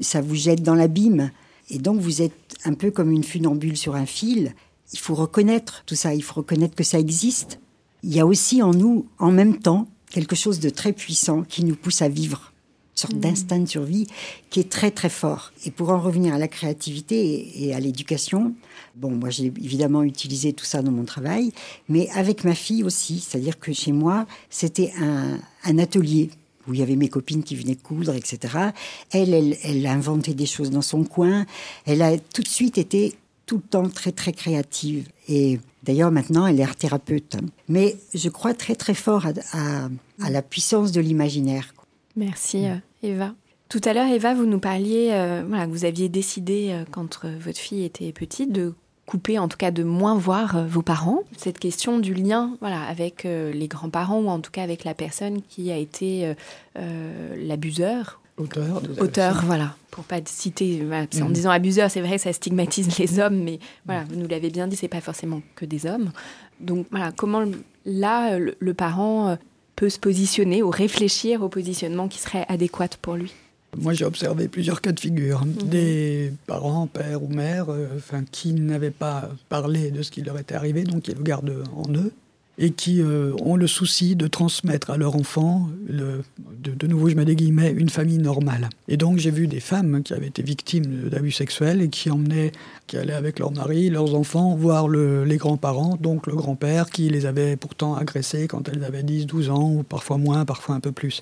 ça vous jette dans l'abîme. Et donc vous êtes un peu comme une funambule sur un fil. Il faut reconnaître tout ça, il faut reconnaître que ça existe. Il y a aussi en nous, en même temps, quelque chose de très puissant qui nous pousse à vivre, une sorte mmh. d'instinct de survie qui est très très fort. Et pour en revenir à la créativité et à l'éducation, bon, moi j'ai évidemment utilisé tout ça dans mon travail, mais avec ma fille aussi, c'est-à-dire que chez moi, c'était un, un atelier où il y avait mes copines qui venaient coudre, etc. Elle, elle, elle a inventé des choses dans son coin. Elle a tout de suite été tout le temps très, très créative. Et d'ailleurs, maintenant, elle est art thérapeute. Mais je crois très, très fort à, la puissance de l'imaginaire. Merci, euh, Eva. Tout à l'heure, Eva, vous nous parliez, euh, voilà, vous aviez décidé, euh, quand votre fille était petite, de couper, en tout cas de moins voir euh, vos parents. Cette question du lien voilà, avec euh, les grands-parents ou en tout cas avec la personne qui a été euh, l'abuseur. Auteur. Auteur, voilà. Pour pas citer, en mhm. disant abuseur, c'est vrai, ça stigmatise les hommes, mais voilà, vous nous l'avez bien dit, c'est pas forcément que des hommes. Donc voilà, comment là, le parent peut se positionner ou réfléchir au positionnement qui serait adéquat pour lui? Moi, j'ai observé plusieurs cas de figure. Mhm. Des parents, père ou mère, euh, enfin, qui n'avaient pas parlé de ce qui leur était arrivé, donc qui le gardent en eux et qui euh, ont le souci de transmettre à leur enfant, de, nouveau je mets des guillemets, une famille normale. Et donc j'ai vu des femmes qui avaient été victimes d'abus sexuels et qui emmenaient, qui allaient avec leur mari, leurs enfants, voir le, les grands-parents, donc le grand-père qui les avait pourtant agressés quand elles avaient 10, 12 ans, ou parfois moins, parfois un peu plus.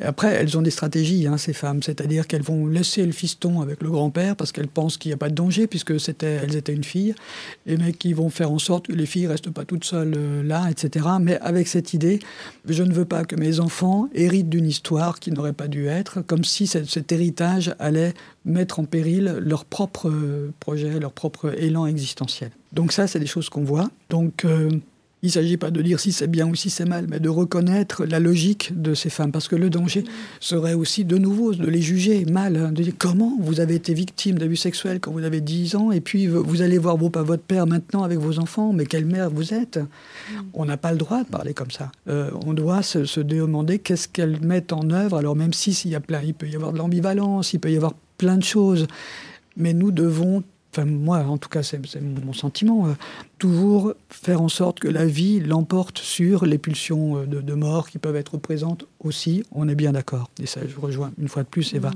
après, elles ont des stratégies, hein, ces femmes, c'est-à-dire qu'elles vont laisser le fiston avec le grand-père parce qu'elles pensent qu'il n'y a pas de danger puisque c'était, elles étaient une fille, et mais qui vont faire en sorte que les filles restent pas toutes seules euh, etc. Mais avec cette idée, je ne veux pas que mes enfants héritent d'une histoire qui n'aurait pas dû être, comme si cet héritage allait mettre en péril leur propre projet, leur propre élan existentiel. Donc ça, c'est des choses qu'on voit. Donc euh, il ne s'agit pas de dire si c'est bien ou si c'est mal, mais de reconnaître la logique de ces femmes. Parce que le danger serait aussi de nouveau de les juger mal. Hein, de dire comment vous avez été victime d'abus sexuels quand vous avez 10 ans, et puis vous allez voir vos, votre père maintenant avec vos enfants, mais quelle mère vous êtes On n'a pas le droit de parler comme ça. Euh, on doit se, se demander qu'est-ce qu'elles mettent en œuvre. Alors même si s'il y a plein, il peut y avoir de l'ambivalence, il peut y avoir plein de choses, mais nous devons enfin moi en tout cas c'est mon sentiment, euh, toujours faire en sorte que la vie l'emporte sur les pulsions euh, de, mort qui peuvent être présentes aussi, on est bien d'accord. Et ça, je rejoins une fois de plus Eva. Mmh.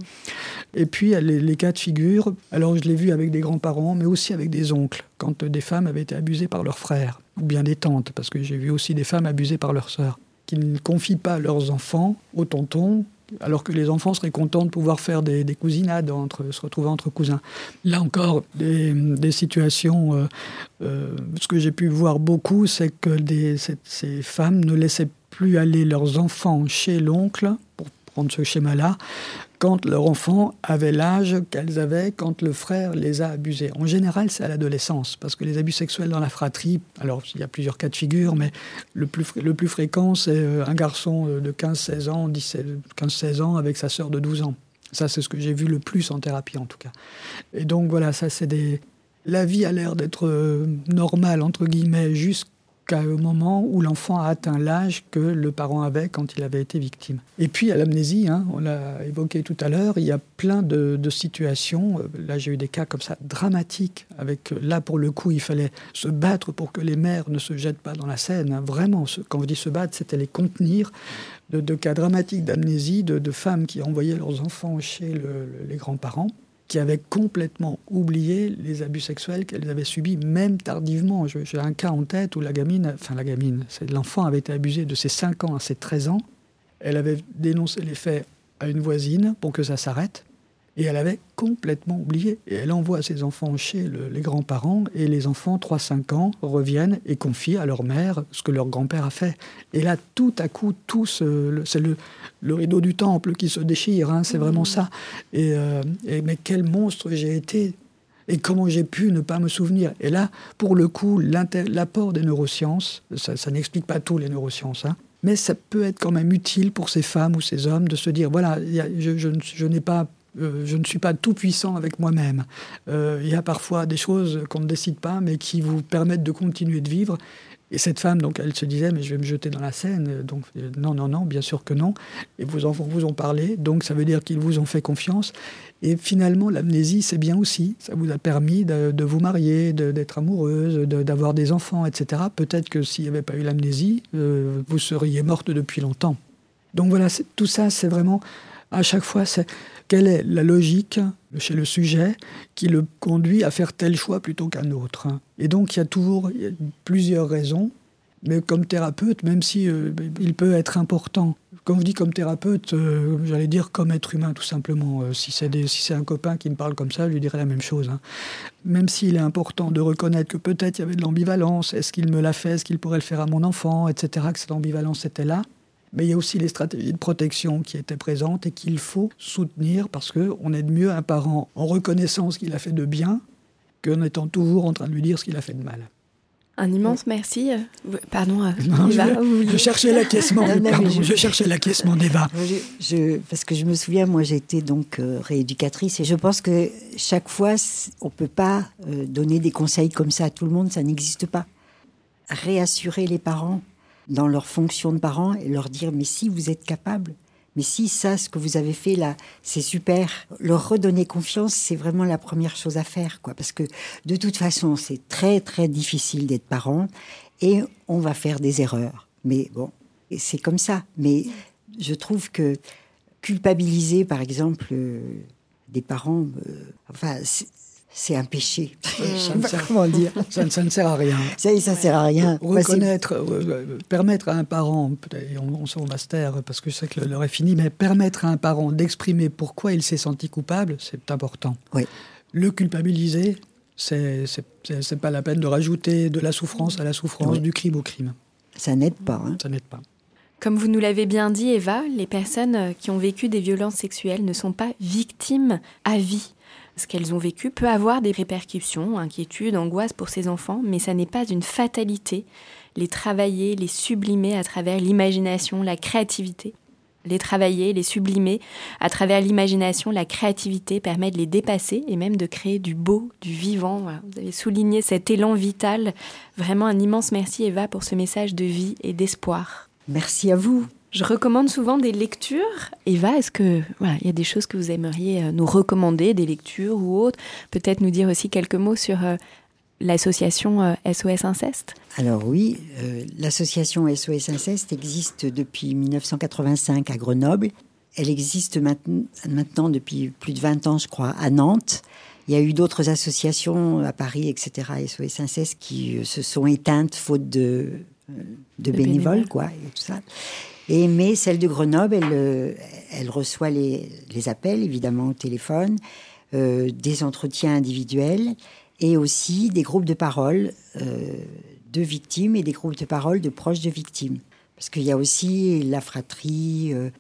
Et puis les, les, cas de figure, alors je l'ai vu avec des grands-parents, mais aussi avec des oncles, quand des femmes avaient été abusées par leurs frères, ou bien des tantes, parce que j'ai vu aussi des femmes abusées par leurs sœurs qui ne confient pas leurs enfants aux tontons alors que les enfants seraient contents de pouvoir faire des, cousinades, entre, se retrouver entre cousins. Là encore, des, situations, euh, euh, ce que j'ai pu voir beaucoup, c'est que ces femmes ne laissaient plus aller leurs enfants chez l'oncle, pour ce schéma-là, quand leur enfant avait l'âge qu'elles avaient quand le frère les a abusés. En général, c'est à l'adolescence, parce que les abus sexuels dans la fratrie, alors il y a plusieurs cas de figure, mais le plus, le plus fréquent, c'est euh, un garçon de 15-16 ans, 15-16 ans avec sa sœur de 12 ans. Ça, c'est ce que j'ai vu le plus en thérapie, en tout cas. Et donc, voilà, ça, c'est des... La vie a l'air d'être euh, normale, entre guillemets, jusqu'à au moment où l'enfant a atteint l'âge que le parent avait quand il avait été victime. Et puis à l'amnésie, hein, on l'a évoqué tout à l'heure, il y a plein de, situations. Euh, là, j'ai eu des cas comme ça dramatiques. Avec euh, là, pour le coup, il fallait se battre pour que les mères ne se jettent pas dans la Seine. Vraiment, quand je dis se battre, c'était les contenir. De, cas dramatiques d'amnésie, de, femmes qui envoyaient leurs enfants chez les grands-parents qui avaient complètement oublié les abus sexuels qu'elles avaient subis, même tardivement. J'ai un cas en tête où la gamine, enfin la gamine, l'enfant avait été abusé de ses 5 ans à ses 13 ans. Elle avait dénoncé les faits à une voisine pour que ça s'arrête. Et elle avait complètement oublié. Et elle envoie ses enfants chez les grands-parents, et les enfants, 3-5 ans, reviennent et confient à leur mère ce que leur grand-père a fait. Et là, tout à coup, tout c'est le, le, rideau du temple qui se déchire, hein, c'est vraiment ça. Euh, et, mais quel monstre j'ai été et comment j'ai pu ne pas me souvenir. Et là, pour le coup, l'apport des neurosciences, ça, n'explique pas tout les neurosciences, hein, mais ça peut être quand même utile pour ces femmes ou ces hommes de se dire, voilà, je, n'ai pas euh, je ne suis pas tout puissant avec moi-même. Euh, il y a parfois des choses qu'on ne décide pas, mais qui vous permettent de continuer de vivre. Et cette femme, donc, elle se disait, mais je vais me jeter dans la Seine. Donc, euh, non, non, non, bien sûr que non. Et vos enfants vous ont parlé, donc ça veut dire qu'ils vous ont fait confiance. Et finalement, l'amnésie, c'est bien aussi. Ça vous a permis de, vous marier, d'être amoureuse, d'avoir des enfants, etc. Peut-être que s'il n'y avait pas eu l'amnésie, vous seriez morte depuis longtemps. Donc voilà, tout ça, c'est vraiment, à chaque fois, c'est quelle est la logique chez le sujet qui le conduit à faire tel choix plutôt qu'un autre Et donc il y a toujours plusieurs raisons, mais comme thérapeute, même si euh, il peut être important. Quand je dis comme thérapeute, euh, j'allais dire comme être humain tout simplement. Euh, si c'est un copain qui me parle comme ça, je lui dirais la même chose. Hein. Même s'il est important de reconnaître que peut-être il y avait de l'ambivalence, est-ce qu'il me l'a fait, est-ce qu'il pourrait le faire à mon enfant, etc., que cette ambivalence était là, mais il y a aussi les stratégies de protection qui étaient présentes et qu'il faut soutenir parce qu'on aide mieux un parent en reconnaissant ce qu'il a fait de bien qu'en étant toujours en train de lui dire ce qu'il a fait de mal. Un immense merci. Euh, pardon, euh, je, cherchais l'acquiescement. je, cherchais l'acquiescement d'Eva. parce que je me souviens, moi, j'étais donc euh, rééducatrice et je pense que chaque fois, on peut pas donner des conseils comme ça à tout le monde. Ça n'existe pas. Réassurer les parents dans leur fonction de parents et leur dire mais si vous êtes capable, mais si ça, ce que vous avez fait là, c'est super, leur redonner confiance, c'est vraiment la première chose à faire, quoi. Parce que de toute façon, c'est très très difficile d'être parent et on va faire des erreurs. Mais bon, c'est comme ça. Mais je trouve que culpabiliser, par exemple, euh, des parents, euh, enfin, c'est un péché. Ça ne, sert, comment dire ça, ne sert à rien. Ça, ça sert à rien. Reconnaître, euh, euh, permettre à un parent, on, on, on va se taire parce que je sais que l'heure est finie, mais permettre à un parent d'exprimer pourquoi il s'est senti coupable, c'est important. Oui. Le culpabiliser, c'est c'est pas la peine de rajouter de la souffrance à la souffrance, du crime au crime. Ça n'aide pas. Hein. Ça n'aide pas. Comme vous nous l'avez bien dit, Eva, les personnes qui ont vécu des violences sexuelles ne sont pas victimes à vie ce qu'elles ont vécu peut avoir des répercussions, inquiétudes, angoisses pour ces enfants, mais ça n'est pas une fatalité. les travailler, les sublimer à travers l'imagination, la créativité. Les travailler, les sublimer à travers l'imagination, la créativité permet de les dépasser et même de créer du beau, du vivant. Vous avez souligné cet élan vital. Vraiment un immense merci Eva pour ce message de vie et d'espoir. Merci à vous. Je recommande souvent des lectures. Eva, est-ce que voilà, il y a des choses que vous aimeriez euh, nous recommander, des lectures ou autres? Peut-être nous dire aussi quelques mots sur euh, l'association SOS euh, Inceste? Alors oui, l'association SOS Inceste existe depuis 1985 à Grenoble. Elle existe maintenant depuis plus de 20 ans, je crois, à Nantes. Il y a eu d'autres associations à Paris, etc., SOS Inceste, qui se sont éteintes faute de, de, bénévoles, quoi, et tout ça. Et, mais celle de Grenoble, elle, euh, elle reçoit les, les, appels, évidemment, au téléphone, euh, des entretiens individuels et aussi des groupes de parole euh, de victimes et des groupes de parole de proches de victimes. Parce qu'il y a aussi la fratrie, euh,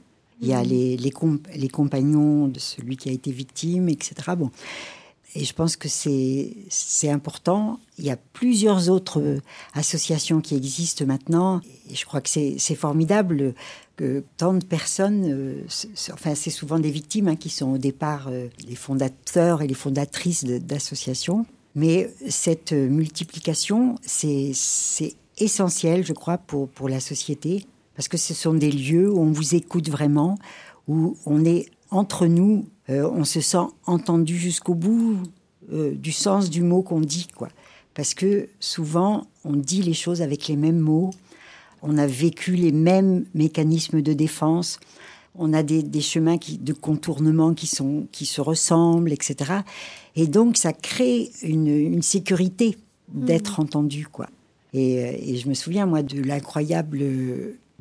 il y a mmh. les, les, les, compagnons de celui qui a été victime, etc. Bon, et je pense que c'est important. Il y a plusieurs autres associations qui existent maintenant. Et je crois que c'est formidable que tant de personnes, euh, enfin c'est souvent des victimes hein, qui sont au départ euh, les fondateurs et les fondatrices d'associations. Mais cette multiplication, c'est essentiel, je crois, pour la société, parce que ce sont des lieux où on vous écoute vraiment, où on est entre nous euh, on se sent entendu jusqu'au bout euh, du sens du mot qu'on dit, quoi. Parce que souvent, on dit les choses avec les mêmes mots, on a vécu les mêmes mécanismes de défense, on a des, chemins de contournement qui, sont, qui se ressemblent, etc. Et donc, ça crée une, sécurité d'être mmh. entendu, quoi. Et, euh, et, je me souviens, moi, de l'incroyable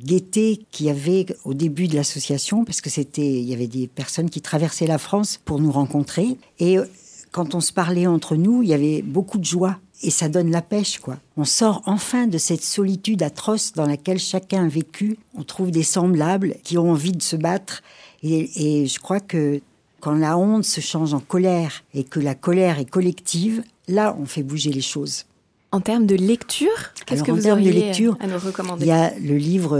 gaieté qu'il y avait au début de l'association, parce que c'était, il y avait des personnes qui traversaient la France pour nous rencontrer. Et euh, quand on se parlait entre nous, il y avait beaucoup de joie. Et ça donne la pêche, quoi. On sort enfin de cette solitude atroce dans laquelle chacun a vécu. On trouve des semblables qui ont envie de se battre. Et, et je crois que quand la honte se change en colère et que la colère est collective, là, on fait bouger les choses. En termes de lecture, qu'est-ce que vous auriez lecture, à nous recommander? Il y a le livre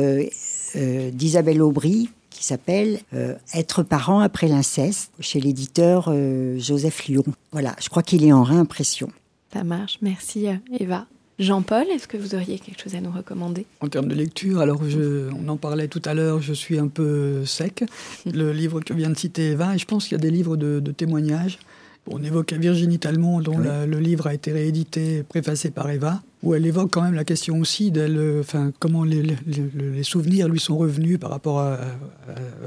euh, d'Isabelle Aubry qui s'appelle euh, Être parent après l'inceste chez l'éditeur euh, Joseph Lyon. Voilà, je crois qu'il est en réimpression. Ça marche, merci Eva. Jean-Paul, est-ce que vous auriez quelque chose à nous recommander? En termes de lecture, alors on en parlait tout à l'heure, je suis un peu sec. Le livre que vient de citer Eva, et je pense qu'il y a des livres de témoignages on évoque Virginie Talmont, dont le livre a été réédité, préfacé par Eva, où elle évoque quand même la question aussi de enfin, comment les, souvenirs lui sont revenus par rapport à,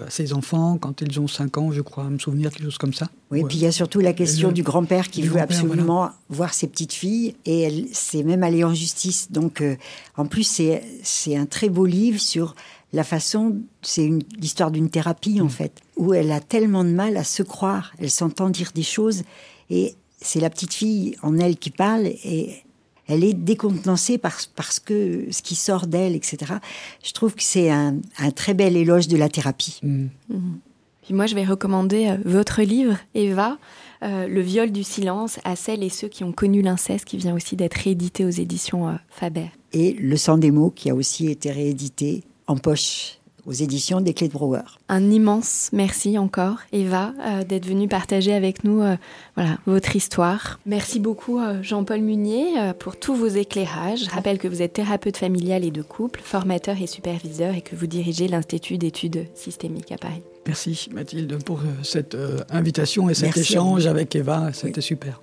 ses enfants quand ils ont 5 ans, je crois, me souvenir, quelque chose comme ça. Oui, et puis il y a surtout la question du grand-père qui veut absolument voir ses petites filles, et elle s'est même allée en justice. Donc, euh, en plus, c'est un très beau livre sur la façon, c'est l'histoire d'une thérapie en mm. fait, où elle a tellement de mal à se croire, elle s'entend dire des choses, et c'est la petite fille en elle qui parle, et elle est décontenancée parce, parce que ce qui sort d'elle, etc. Je trouve que c'est un, très bel éloge de la thérapie. Mm. Mm. Puis moi, je vais recommander euh, votre livre, Eva. Euh, le viol du silence à celles et ceux qui ont connu l'inceste, qui vient aussi d'être réédité aux éditions euh, Faber. Et Le sang des mots, qui a aussi été réédité en poche aux éditions des Clés de Brouwer. Un immense merci encore, Eva, euh, d'être venue partager avec nous euh, voilà, votre histoire. Merci beaucoup, euh, Jean-Paul Munier, pour tous vos éclairages. Je rappelle que vous êtes thérapeute familial et de couple, formateur et superviseur, et que vous dirigez l'Institut d'études systémiques à Paris. Merci, Mathilde, pour cette invitation et cet échange avec Eva. C'était super.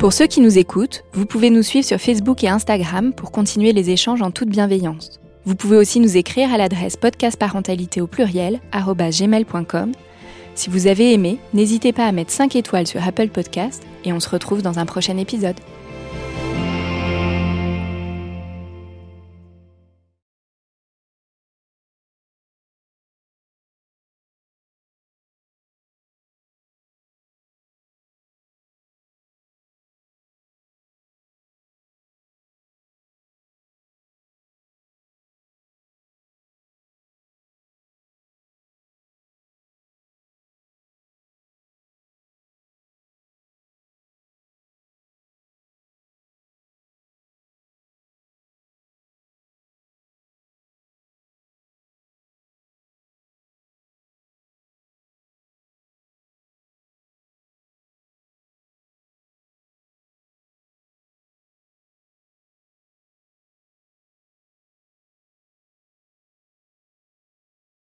Pour ceux qui nous écoutent, vous pouvez nous suivre sur Facebook et Instagram pour continuer les échanges en toute bienveillance. Vous pouvez aussi nous écrire à l'adresse podcastparentalité au pluriel gmail.com. Si vous avez aimé, n'hésitez pas à mettre 5 étoiles sur Apple Podcast et on se retrouve dans un prochain épisode.